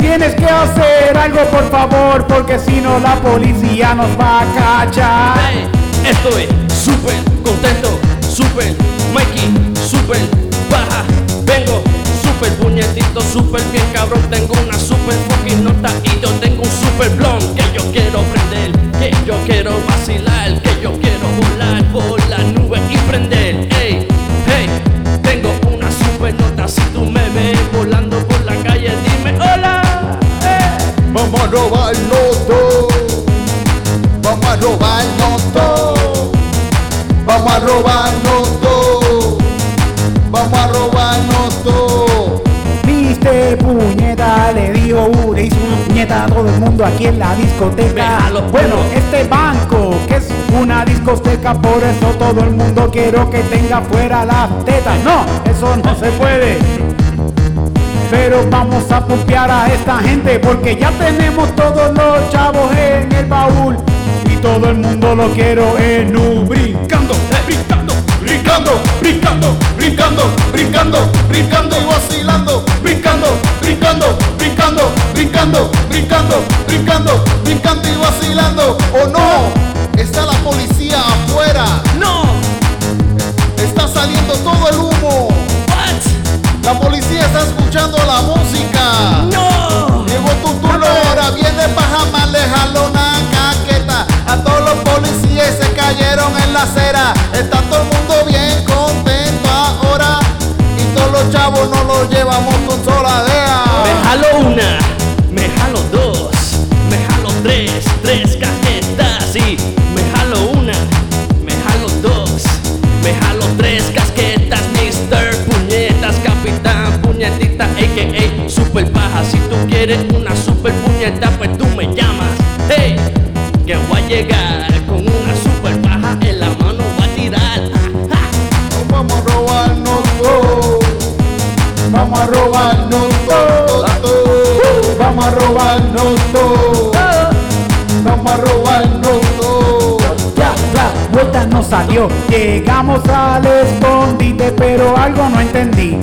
Tienes que hacer algo por favor, porque si no la policía nos va a cachar. Hey, estoy súper contento, súper Mikey, súper baja. Vengo súper puñetito, súper bien cabrón. Tengo una todo el mundo quiero que tenga fuera las tetas. No, eso no se puede. Pero vamos a pupear a esta gente porque ya tenemos todos los chavos en el baúl y todo el mundo lo quiero en un brincando, brincando, Brincando, brincando, brincando, brincando, brincando y vacilando, brincando, brincando, brincando, brincando, brincando, brincando, brincando y vacilando. ¿O no? Está la policía afuera, No, está saliendo todo el humo. what? La policía está escuchando la música. No. Llegó tu turno, ahora viene Pajama, le jaló una caqueta. A todos los policías se cayeron en la acera. Está todo el mundo bien contento ahora. Y todos los chavos nos los llevamos con Me soladea. jalo una, me jalo dos, me jalo tres, tres casquetas tres casquetas, Mr. Puñetas, Capitán Puñetita, a.k.a. Super Paja. Si tú quieres una super puñeta, pues tú me llamas. Hey, que voy a llegar con una super paja en la mano, voy a tirar. Ah. Vamos a robarnos todo. Vamos a robarnos todo. todo. Vamos a robarnos vuelta no salió, llegamos al escondite, pero algo no entendí.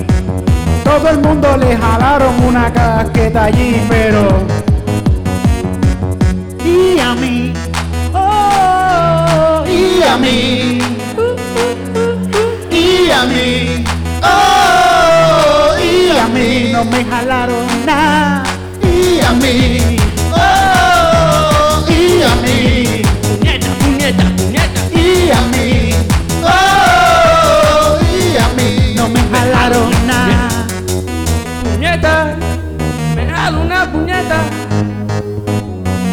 Todo el mundo le jalaron una casqueta allí, pero. Y a mí, oh, Y a mí. Y a mí. Oh, y a mí. no me jalaron nada. Y a mí. Y a mí. Oh, y a mí. No me jalaron nada. puñeta, me jalo una puñeta,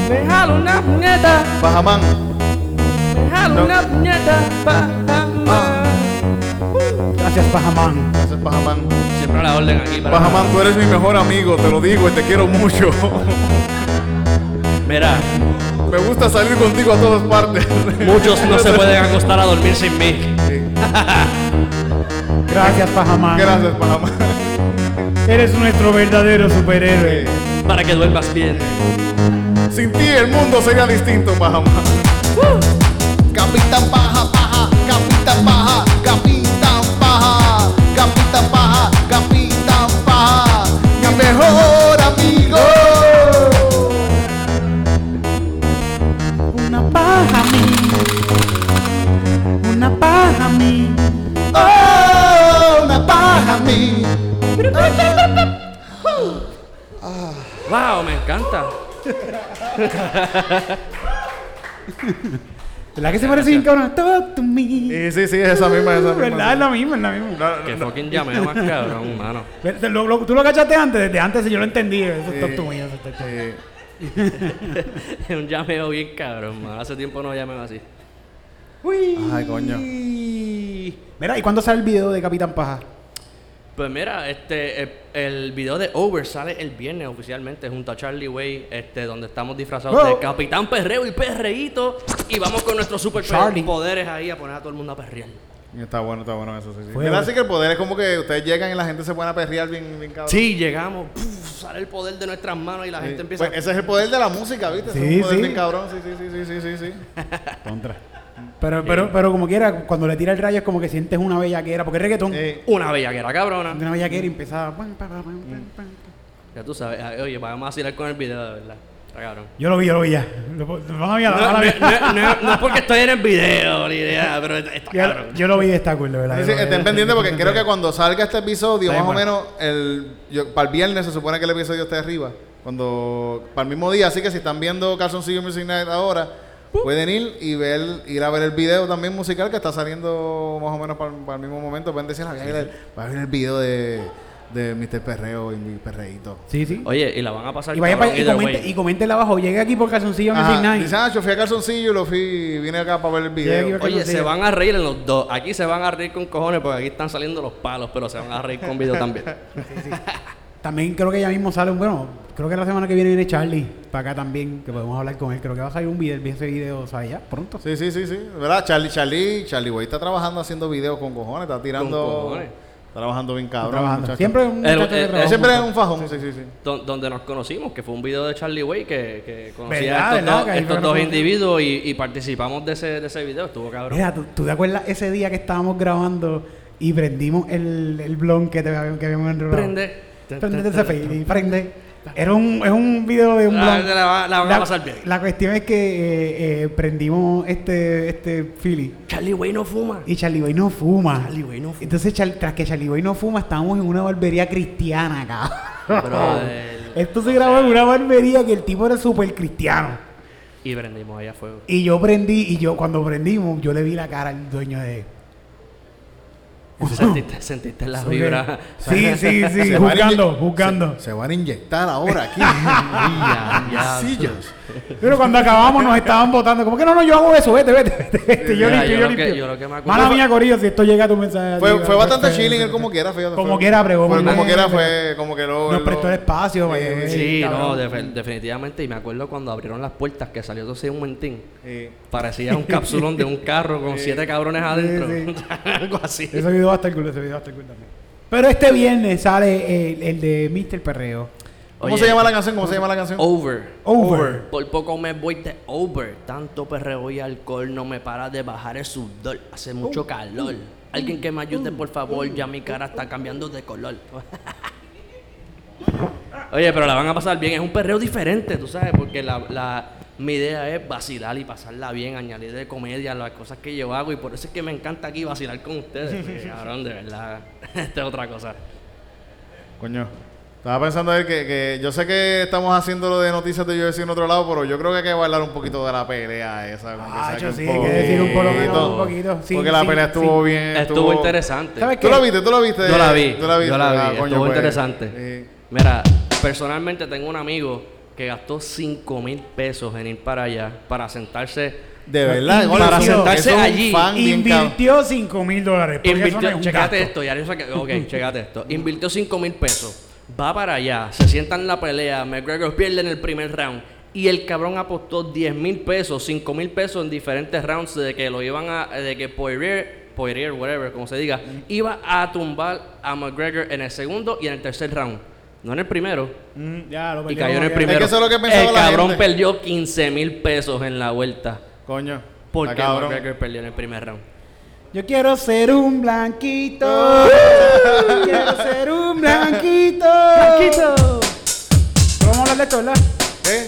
me jalo una puñeta, Pajamán. jalo No. una puñeta, Pajamán. Gracias, Pajamán. Ese es Pajamán. Siempre a la orden aquí para. Pajamán, tú eres mi mejor amigo, te lo digo y te quiero mucho. Mira, Me gusta salir contigo a todas partes. muchos no se pueden acostar a dormir sin mí. Sí. Gracias, Pajamán. Gracias, Pajamán. Eres nuestro verdadero superhéroe. Para que duermas bien. Sin ti el mundo sería distinto, Pajamán. Capitán Paja, Paja, Capitán Paja, Capitán Paja, Capitán Paja, Capitán Paja, mi mejor Wow, me encanta. ¿Verdad que se parece bien, cabrón? Talk to me. Sí, sí, sí, esa misma, esa misma. ¿Verdad? Es la misma, es la misma. No, Que no, fucking llameo más cabrón, mano. Pero, lo- lo- ¿Tú lo cachaste antes? Desde antes yo lo entendí. Eso es talk to me. Eso es talk to me. eh, Es un llameo bien cabrón, mano. Hace tiempo no llameo así. Uy. Ay, coño. Mira, ¿y cuándo sale el video de Capitán Paja? Pues mira, este, el, el video de Over sale el viernes oficialmente junto a Charlie Way, este, donde estamos disfrazados Oh. de Capitán Perreo y Perreíto y vamos con nuestros super Charlie. poderes ahí a poner a todo el mundo a perrear. Está bueno, está bueno eso, sí, sí. Así que el poder es como que ustedes llegan y la gente se pone a perrear bien, bien cabrón. Sí, llegamos, puf, sale el poder de nuestras manos y la Sí. gente empieza Pues ese es el poder de la música, ¿viste? Ese Sí, es un poder sí. bien cabrón, sí, sí, sí, sí, sí, sí, sí. Contra. Pero, pero, pero como quiera, cuando le tira el rayo es como que sientes una bellaquera, porque es reggaetón. Eh, una bellaquera cabrona. Una bellaquera y empieza. pam, pam, pam, pam. Ya tú sabes, oye, vamos a vacilar con el video, de verdad. Está cabrón. Yo lo vi, yo lo vi ya. Lo, a No, no, no- no- no es porque estoy en el video ni idea, pero está está Yo, cabrón. yo lo vi de esta cool, de verdad. sí, sí, estén pendientes porque creo que cuando salga este episodio, Está más o menos, el, yo- para el viernes se supone que el episodio esté arriba. Cuando, para el mismo día, así que si están viendo Calzoncillo Music Night ahora, pueden ir y ver, ir a ver el video también musical que está saliendo más o menos para, para el mismo momento. Pueden decir, "Ah, voy a ver el, el video de, de Mr. Perreo y mi perreíto. Sí, sí. Oye, y la van a pasar Y vaya para y comente, y coméntela abajo. Llegue aquí por calzoncillo Music Night. Dice, ah, yo fui a Calzoncillo y lo fui, vine acá para ver el video. Oye, se van a reír en los dos. Aquí se van a reír con cojones porque aquí están saliendo los palos, pero se van a reír con video también. También creo que ya mismo sale un. Bueno, creo que la semana que viene viene Charlie para acá también, que podemos hablar con él. Creo que va a salir un video. Ese video sale ya pronto. Sí, sí, sí, sí. ¿Verdad? Charlie, Charlie, Charlie Way está trabajando haciendo videos con cojones, está tirando. cojones. Está trabajando bien cabrón. trabajando. Siempre un El- el- siempre es un fajón, sí, sí, sí. Don- donde nos conocimos, que fue un video de Charlie Way que, que conocía ¿Verdad, a estos, dos, Que estos individuos y, y participamos de ese, de ese video. Estuvo cabrón. Mira, ¿tú, tú te acuerdas ese día que estábamos grabando y prendimos el, el blog que, te, que habíamos enrolado? Prende. Prende ese fail y prende. Era un, es un video de un La- blog. la va- la van a pasar bien. la cuestión es que eh, eh, prendimos este, este Philly Charlie Way no fuma. y Charlie Boy no fuma. Charlie Way no fuma. Entonces, Char- tras que Charlie Boy no fuma, estábamos en una barbería cristiana, cabrón. Brother. Esto se grabó en una barbería que el tipo era súper cristiano. Y prendimos allá a fuego. Y yo prendí, y yo cuando prendimos, yo le vi la cara al dueño de... Sentiste, sentiste la vibra. Sí, sí, sí, Se van a juzgando, inye- juzgando. Se, se van a inyectar ahora aquí. Sillas. Pero cuando acabamos nos estaban votando, como que no, no, yo hago eso, vete, vete, vete, vete. Yo Mira, limpio, yo limpio. yo lo que me acuerdo Mala mía, Corillo, si esto llega a tu mensaje. Fue, bastante chilling él como quiera, fíjate. Como fue- quiera, bregó Como él. quiera fue, como que lo... Nos lo- prestó el espacio, Sí, vaya, Sí, no, def- definitivamente. Y me acuerdo cuando abrieron las puertas que salió todo ese un momentín. Sí. Parecía un capsulón de un carro con siete cabrones adentro. sí. Algo así. Ese video va a estar cool, ese video va a estar cool también. Pero este viernes sale el, el de Mr. Perreo. ¿Cómo Oye, se llama la canción? ¿Cómo se llama la canción? Over. Over. Por poco me voy de over. Tanto perreo y alcohol no me para de bajar el sudor. Hace mucho calor. Alguien que me ayude, por favor. Ya mi cara está cambiando de color. Oye, pero la van a pasar bien. Es un perreo diferente, tú sabes, porque la, la- mi idea es vacilar y pasarla bien, añadir de comedia las cosas que yo hago. Y por eso es que me encanta aquí vacilar con ustedes. cabrón, de verdad. Esta es otra cosa. Coño. Estaba pensando él que, que yo sé que estamos haciendo lo de noticias de UFC en otro lado, pero yo creo que hay que bailar un poquito de la pelea esa. Ah, yo sí, hay que decir un por lo menos poquito. un poquito. Sí, Porque la pelea estuvo sí. bien. Estuvo interesante. ¿Sabes ¿Tú la viste? ¿Tú la viste? Yo la vi, ¿Tú la viste? yo la vi, Ah, coño, estuvo pues, interesante. sí. Mira, personalmente tengo un amigo que gastó 5 mil pesos en ir para allá para sentarse. De verdad, Invirtió. Para sentarse allí. Invirtió 5 mil dólares. eso no Invirtió, es un checate gasto. esto, ya yo saqué- ok, checate esto. Invirtió 5 mil pesos, va para allá, se sienta en la pelea, McGregor pierde en el primer round. Y el cabrón apostó 10 mil pesos, 5 mil pesos en diferentes rounds de que lo iban a. de que Poirier, Poirier, whatever, como se diga, iba a tumbar a McGregor en el segundo y en el tercer round. No en el primero. Mm, ya, lo Y cayó en el primero. que eso es lo que pensaba el cabrón gente. perdió 15 mil pesos en la vuelta. Coño. Porque. McGregor perdió en el primer round. Yo quiero ser un blanquito. quiero ser un blanquito. Blanquito. Vamos a hablar de. ¿Eh?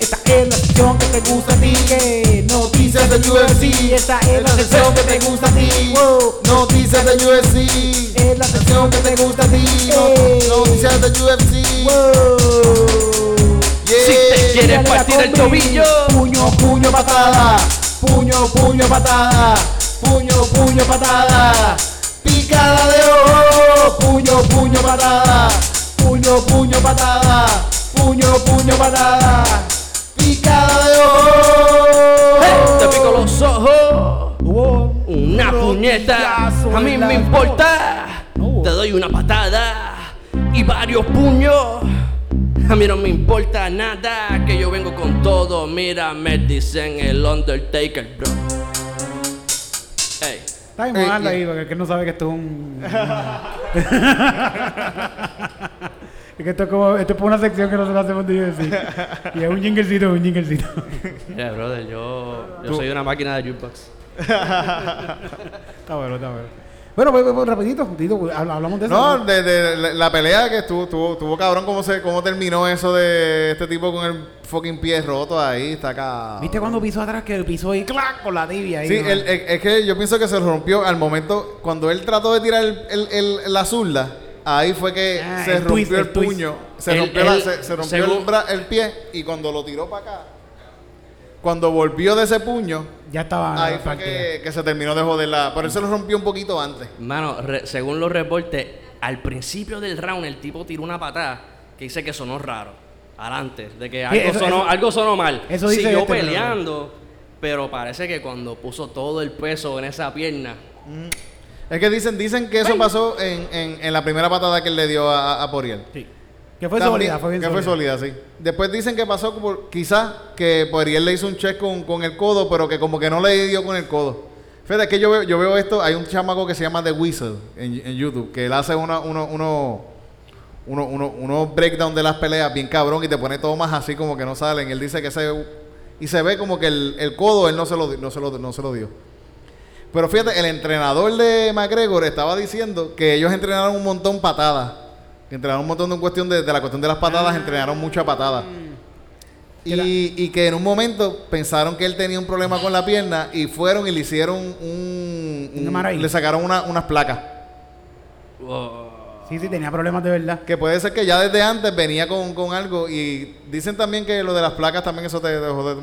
Esta es la sección que te gusta a ti, noticias de UFC. Esta es la sección que te gusta a ti. Wow. Noticias de UFC. Es la sección que te gusta a ti. No- Noticias de UFC. Wow. Yeah. Si te quieres partir el tobillo. Puño, puño, patada. Puño, puño, patada. Puño, puño, patada. Picada de ojo. Puño, puño, patada. Puño, puño, patada. Puño, puño, patada. Picada de ojo. Te pico los ojos. Una un puñeta. A mí me importa. Te doy una patada y varios puños. A mí no me importa nada, que yo vengo con todo. Mira, me dicen el Undertaker, bro. Ey. Está bien, Eh, eh. ahí, porque el que no sabe que esto es un. es que esto es como. Esto es por una sección que nosotros hacemos de UFC. Y es un jinglecito, un jinglecito. Mira, brother, yo, yo soy una máquina de jukebox. está bueno, está bueno. Bueno, pues, pues, rapidito, habl- hablamos de eso. No, de, de la- la pelea que estuvo, estuvo, estuvo cabrón cómo se cómo terminó eso de este tipo con el fucking pie roto ahí, está acá. ¿Viste cuando pisó atrás que pisó y clac con la tibia ahí? Sí, ¿no? el- el- es que yo pienso que se rompió al momento cuando él trató de tirar el, el- el- la zurda. Ahí fue que Ah, se el rompió twist, el, el puño, se El- rompió, la- el- se, se rompió el, bra- el pie y cuando lo tiró para acá, cuando volvió de ese puño, ya estaba. ahí fue que, que se terminó de joder la. Por eso lo rompió un poquito antes. Mano, re- según los reportes, al principio del round el tipo tiró una patada que dice que sonó raro. Adelante, de que algo, eso- sonó, eso- algo sonó mal. eso dice Siguió este, pero- peleando, pero parece que cuando puso todo el peso en esa pierna, Es que dicen, dicen que eso pasó en, en- en la primera patada que él le dio a, a Poriel. Sí. Que fue También- sólida, fue bien que fue sólida, sí. Después dicen que pasó quizás que Poriel le hizo un check con, con el codo, pero que como que no le dio con el codo. Fíjate, es que yo veo, yo veo esto, hay un chamaco que se llama The Whistle en, en YouTube, que él hace una, uno, uno, uno, uno, unos breakdown de las peleas bien cabrón y te pone todo más así como que no salen. Él dice que se... Y se ve como que el, el codo él no se, lo, no, se lo, no se lo dio. Pero fíjate, el entrenador de McGregor estaba diciendo que ellos entrenaron un montón patadas. Entrenaron un montón de cuestión de, de la cuestión de las patadas, entrenaron mucha patada. Y, y que en un momento pensaron que él tenía un problema con la pierna y fueron y le hicieron un... Un le sacaron una- unas placas. oh, Sí, sí, tenía problemas de verdad. Que puede ser que ya desde antes venía con, con algo y dicen también que lo de las placas también eso te, te jode,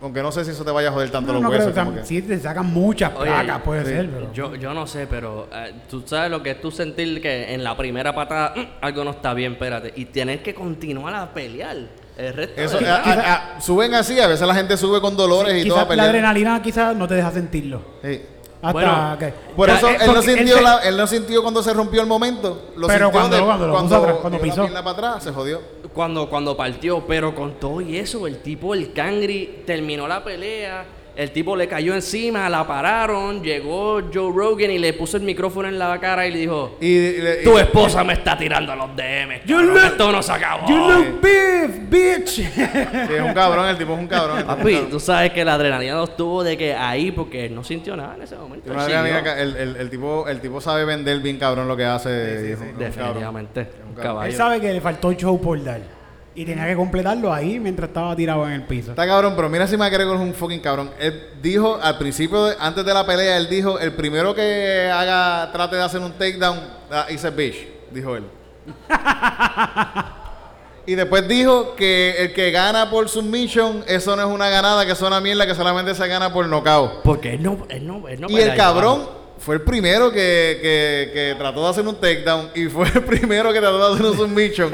aunque no sé si eso te vaya a joder tanto No, los no creo, huesos. o sea, como que- sí, te sacan muchas Oye, placas, puede sí. ser, pero. yo, yo no sé, pero eh, tú sabes lo que es tú sentir que en la primera patada "Mm, algo no está bien, espérate, y tienes que continuar a pelear el resto Eso, del a- round. a- a- suben así, a veces la gente sube con dolores y todo la adrenalina quizás no te deja sentirlo. Sí. Hasta Bueno, que. Por Ya, eso eh, él no, sintió se- la- él no sintió cuando se rompió el momento. Lo Pero sintió cuando- de- cuando lo puso atrás, cuando la pisó. pierna para atrás, se jodió. Cuando, cuando partió, pero con todo y eso, el tipo, el Cangri, terminó la pelea. El tipo le cayó encima, la pararon. Llegó Joe Rogan y le puso el micrófono en la cara y le dijo: Y, y- y- Tu esposa me está tirando a los DM. You cabrón, look- esto no se acabó. You look beef, bitch. sí, es un cabrón, el tipo es un cabrón. Papi, cabrón. tú sabes que la adrenalina no estuvo de que ahí porque él no sintió nada en ese momento. Él adrenalina el, el- el tipo, el tipo sabe vender bien cabrón lo que hace. y es un-. Definitivamente. Un caballo. Él sabe que le faltó show por dar. Y tenía que completarlo ahí mientras estaba tirado en el piso. Está cabrón, pero mira si McGregor es un fucking cabrón. Él dijo al principio, de- antes de la pelea, él dijo, el primero que haga, trate de hacer un takedown, uh, is a bitch, dijo él. y después dijo que el que gana por submission, eso no es una ganada, que es una mierda que solamente se gana por knockout. Porque él no, él no, él no y el cabrón. Fue el primero que, que, que trató de hacer un takedown y fue el primero que trató de hacer un submission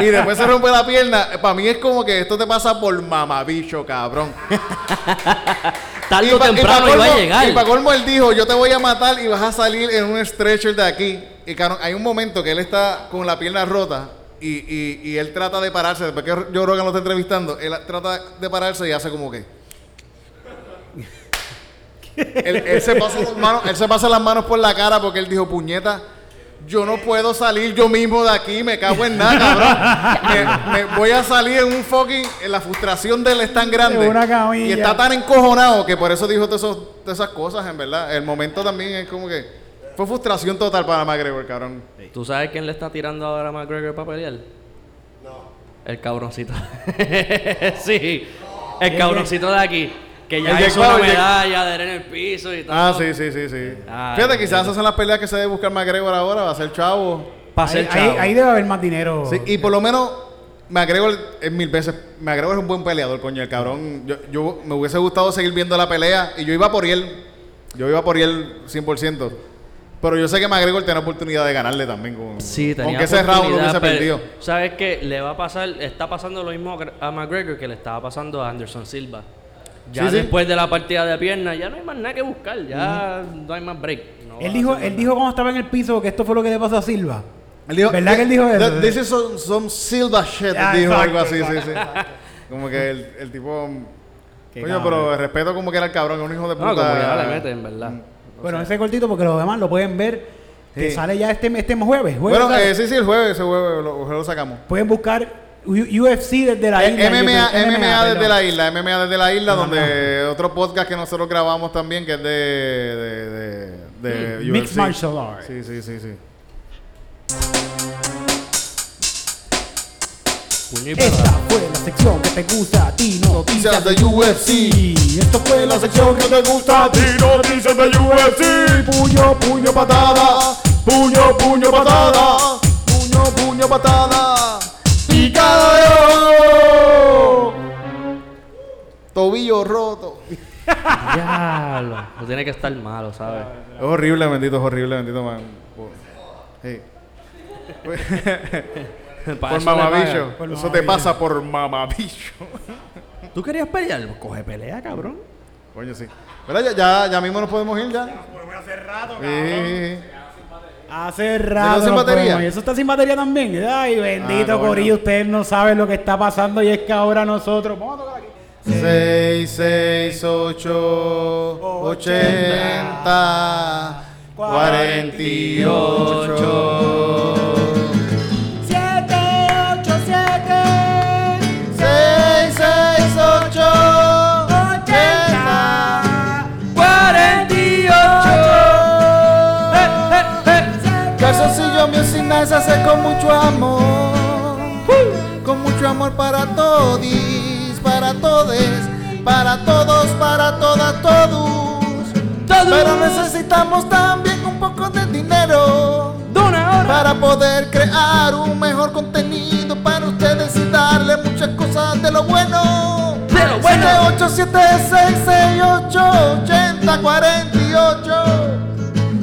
y después se rompe la pierna. Para mí es como que esto te pasa por mamabicho, cabrón. Tarde o temprano pa' iba a colmo- llegar. Y para colmo él dijo, yo te voy a matar y vas a salir en un stretcher de aquí. Y cabrón, hay un momento que él está con la pierna rota y, y, y él trata de pararse. Después que yo Rogan lo está entrevistando, él trata de pararse y hace como que... él, él se pasa las manos, él se pasa las manos por la cara porque él dijo, puñeta, yo no puedo salir yo mismo de aquí, me cago en nada, cabrón. Me, me voy a salir en un fucking... La frustración de él es tan grande. En una. Y está tan encojonado que por eso dijo todas esas cosas, en verdad. El momento también es como que... Fue frustración total para McGregor, cabrón. ¿Tú sabes quién le está tirando ahora a McGregor para pelear? No. El cabroncito. sí. El cabroncito de aquí. Que ya El hizo una medalla de en el piso y todo. Ah, sí, sí, sí, sí. Ay, Fíjate, quizás esas son las peleas que se debe buscar McGregor ahora, va a ser chavo. Para Ahí, ser ahí- chavo. ahí debe haber más dinero. Sí, y por lo menos McGregor es mil veces. McGregor es un buen peleador, coño. El cabrón. Yo, yo me hubiese gustado seguir viendo la pelea y yo iba por él. Yo iba por él 100%. Pero yo sé que McGregor tiene oportunidad de ganarle también. Con, Sí, tenía Aunque ese round lo hubiese perdido. ¿Sabes qué? Le va a pasar, está pasando lo mismo a McGregor que le estaba pasando a Anderson Silva. Ya Sí, sí. después de la partida de pierna, ya no hay más nada que buscar, ya no hay más break. No Él dijo, él dijo cuando estaba en el piso que esto fue lo que le pasó a Silva. Él dijo, ¿Verdad que él dijo eso? This is some, some silver shit. Ah, dijo exacto, algo así, sí, exacto. sí. Como que el, el tipo. Qué Coño, cabrón. pero respeto como que era el cabrón, un hijo de puta. No, como ya le mete, en verdad. Bueno, ese cortito porque los demás lo pueden ver. Que Sí. sale ya este, este jueves. jueves Bueno, eh, sí, sí, el jueves, ese jueves lo, lo sacamos. Pueden buscar UFC desde la Eh, isla. MMA. MMA desde la isla, MMA desde la isla, Ajá. donde otro podcast que nosotros grabamos también, que es de, de, de, de Mixed UFC. Martial Arts. Sí, sí, sí, sí. Puño y Esta fue la sección que te gusta a ti, noticias de UFC. Y esto fue la sección que te gusta a ti. noticias de UFC. Puño, puño, patada. Puño, puño, patada. Puño, puño, patada. Tobillo roto. Diablo. No tiene que estar malo, ¿sabes? Es horrible, bendito, es horrible, bendito, man. Por, sí. Mamabicho. Por Eso te pasa por mamabicho. ¿Tú querías pelear? Coge pelea, cabrón. Coño, sí. Pero ya, ya, ya mismo nos podemos ir ya. hace rato, Sí. Hace rato. sin batería? ¿Y eso está sin batería también? Ay, bendito Ah, no, Corillo, bueno. ustedes no saben lo que está pasando y es que ahora nosotros. Vamos a tocar aquí. 6, 6, 8, 80, 48. 7, 8, 7. 6, 6, 8, 80, 48. Calzoncillo Music Night se hace con mucho amor. Con mucho amor para todis, para todes, para todos, para todas, todos. Pero necesitamos también un poco de dinero para poder crear un mejor contenido para ustedes y darle muchas cosas de lo bueno. De lo bueno. 8, 7, 6, 6, 8, 80, 48. 7, 8, 7, 6, 6, 8, 80, 48.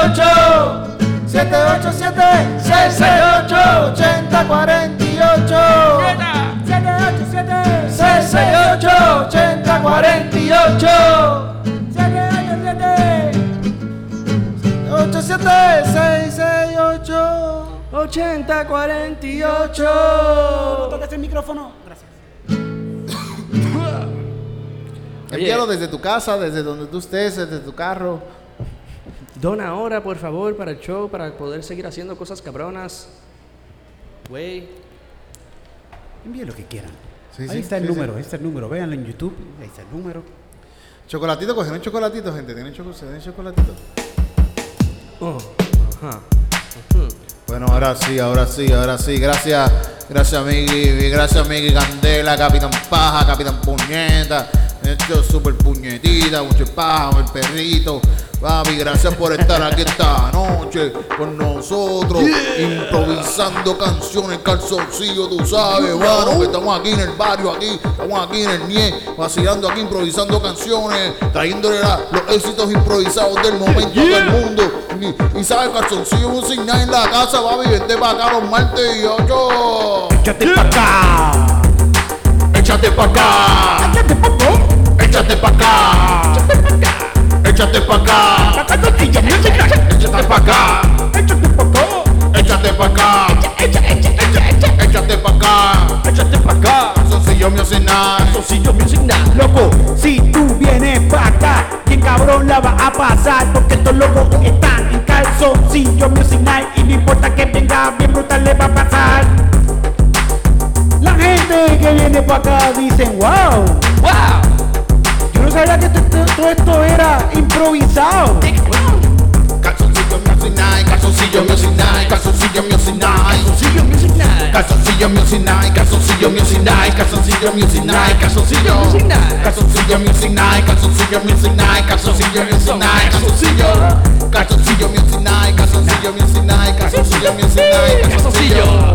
48. 7, 8, 7, 6, 6, 8, 80, 48. 7, 8, 7, 6, 6, 8, 80, 48. 7, 8, 7. 8, 7, 6, 6, 8. 80, 48. No toques el micrófono. Gracias. Envíalo desde tu casa, desde donde tú estés, desde tu carro. Dona ahora, por favor, para el show, para poder seguir haciendo cosas cabronas. Güey. Envíe lo que quieran. Sí, ahí sí, está el sí, número, ahí está el número. Véanlo en YouTube. Ahí está el número. Chocolatito, cogieron chocolatito, gente. ¿Tienen choco- ¿se tienen chocolatito? Oh, ajá. Bueno, ahora sí, ahora sí, ahora sí. Gracias, gracias, Miggy. Gracias, Miggy Candela, Capitán Paja, Capitán Puñeta. Hecho super puñetita, mucho paja, el perrito. Papi, gracias por estar aquí esta noche con nosotros, improvisando canciones, calzoncillo, tú sabes, mano, que estamos aquí en el barrio, aquí, estamos aquí en el NIE, vacilando aquí, improvisando canciones, trayéndole la- los éxitos improvisados del momento del mundo. Y, y sabes, calzoncillo Music Night en la casa, papi, vente para acá los martes y ocho. ¡Échate pa' acá! Échate pa' acá, ¡Échate pa' acá! Échate pa' acá, échate pa' acá, échate pa' acá, ¡Échate pa' acá! échate pa' acá, échate pa' acá. Échate pa' acá. Calzoncillo Music Night. Calzoncillo Music Night. Loco, si tú vienes pa' acá, bien cabrón la va a pasar Porque estos locos están en calzoncillo Music Night Y no importa que venga, bien brutal le va a pasar La gente que viene pa' acá dicen, wow ¡Wow! Yo no sabía que todo esto era improvisado Calzoncillo Music Night, calzoncillo Music Night, calzoncillo Music Night. Calzoncillo Music Night. Calzoncillo Music Night, calzoncillo Music Night, calzoncillo Music Night, calzoncillo Music Night. Calzoncillo Music Night, calzoncillo Music Night, calzoncillo Music Night, calzoncillo Calzoncillo Music Night, calzoncillo Music Night, calzoncillo Music Night, calzoncillo Calzoncillo.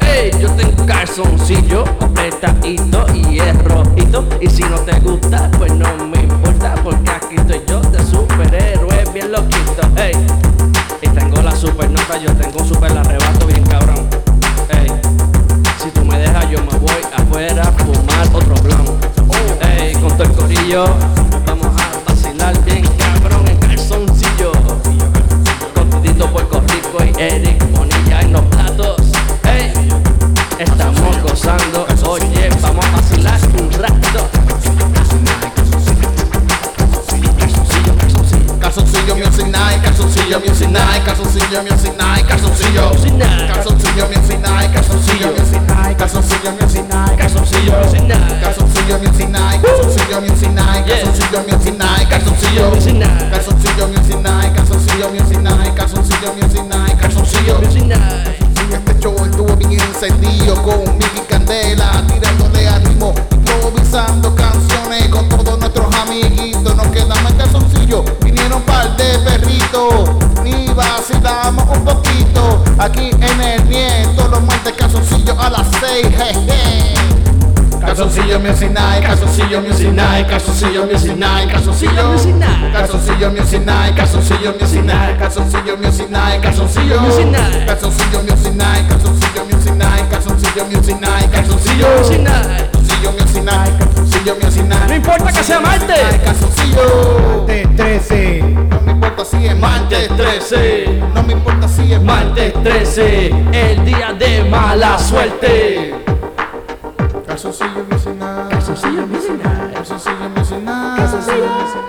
Ey, yo tengo calzoncillo apretadito y es rojito. Y si no te gusta, pues no me importa. Porque aquí estoy yo de superhéroe bien loquito. Ey, y tengo la super nota, yo tengo un super arrebato bien cabrón. Ey, si tú me dejas, yo me voy afuera a fumar otro blunt. Ey, con todo el corillo, vamos a vacilar bien cabrón en calzoncillo. Con Tudito Puerto Rico y Eric Bonilla en los platos. Hey, estamos gozando. Rato. Calzoncillo Music Night, calzoncillo Music Night, calzoncillo Music Night, calzoncillo Music Night. Calzoncillo Music Night, calzoncillo Music Night, calzoncillo Music Night, Calzoncillo Music Night. Calzoncillo Music Night, calzoncillo calzoncillo calzoncillo. Calzoncillo calzoncillo calzoncillo calzoncillo. Este show estuvo bien encendido con Miki Candela, tirándole ritmo, improvisando canciones con todos nuestros amiguitos. Nos quedamos en calzoncillo, vinieron un par de perritos, y vacilamos un poquito. Aquí en el nieto, los martes calzoncillo a las seis, jeje. Calzoncillo Music Night, calzoncillo Music Night, calzoncillo Music Night, calzoncillo Music Night. Calzoncillo Music Night, calzoncillo Music Night, calzoncillo Music Night, calzoncillo Music Night. Calzoncillo Music Night, calzoncillo Music Night, calzoncillo Music Night, calzoncillo Music Night. Calzoncillo Music Night, calzoncillo Music Night. No importa que sea Night, Calzoncillo. De 13 No me importa si es martes 13. No me importa si es Martes 13, el día de mala suerte. Calzoncillo Night. Calzoncillo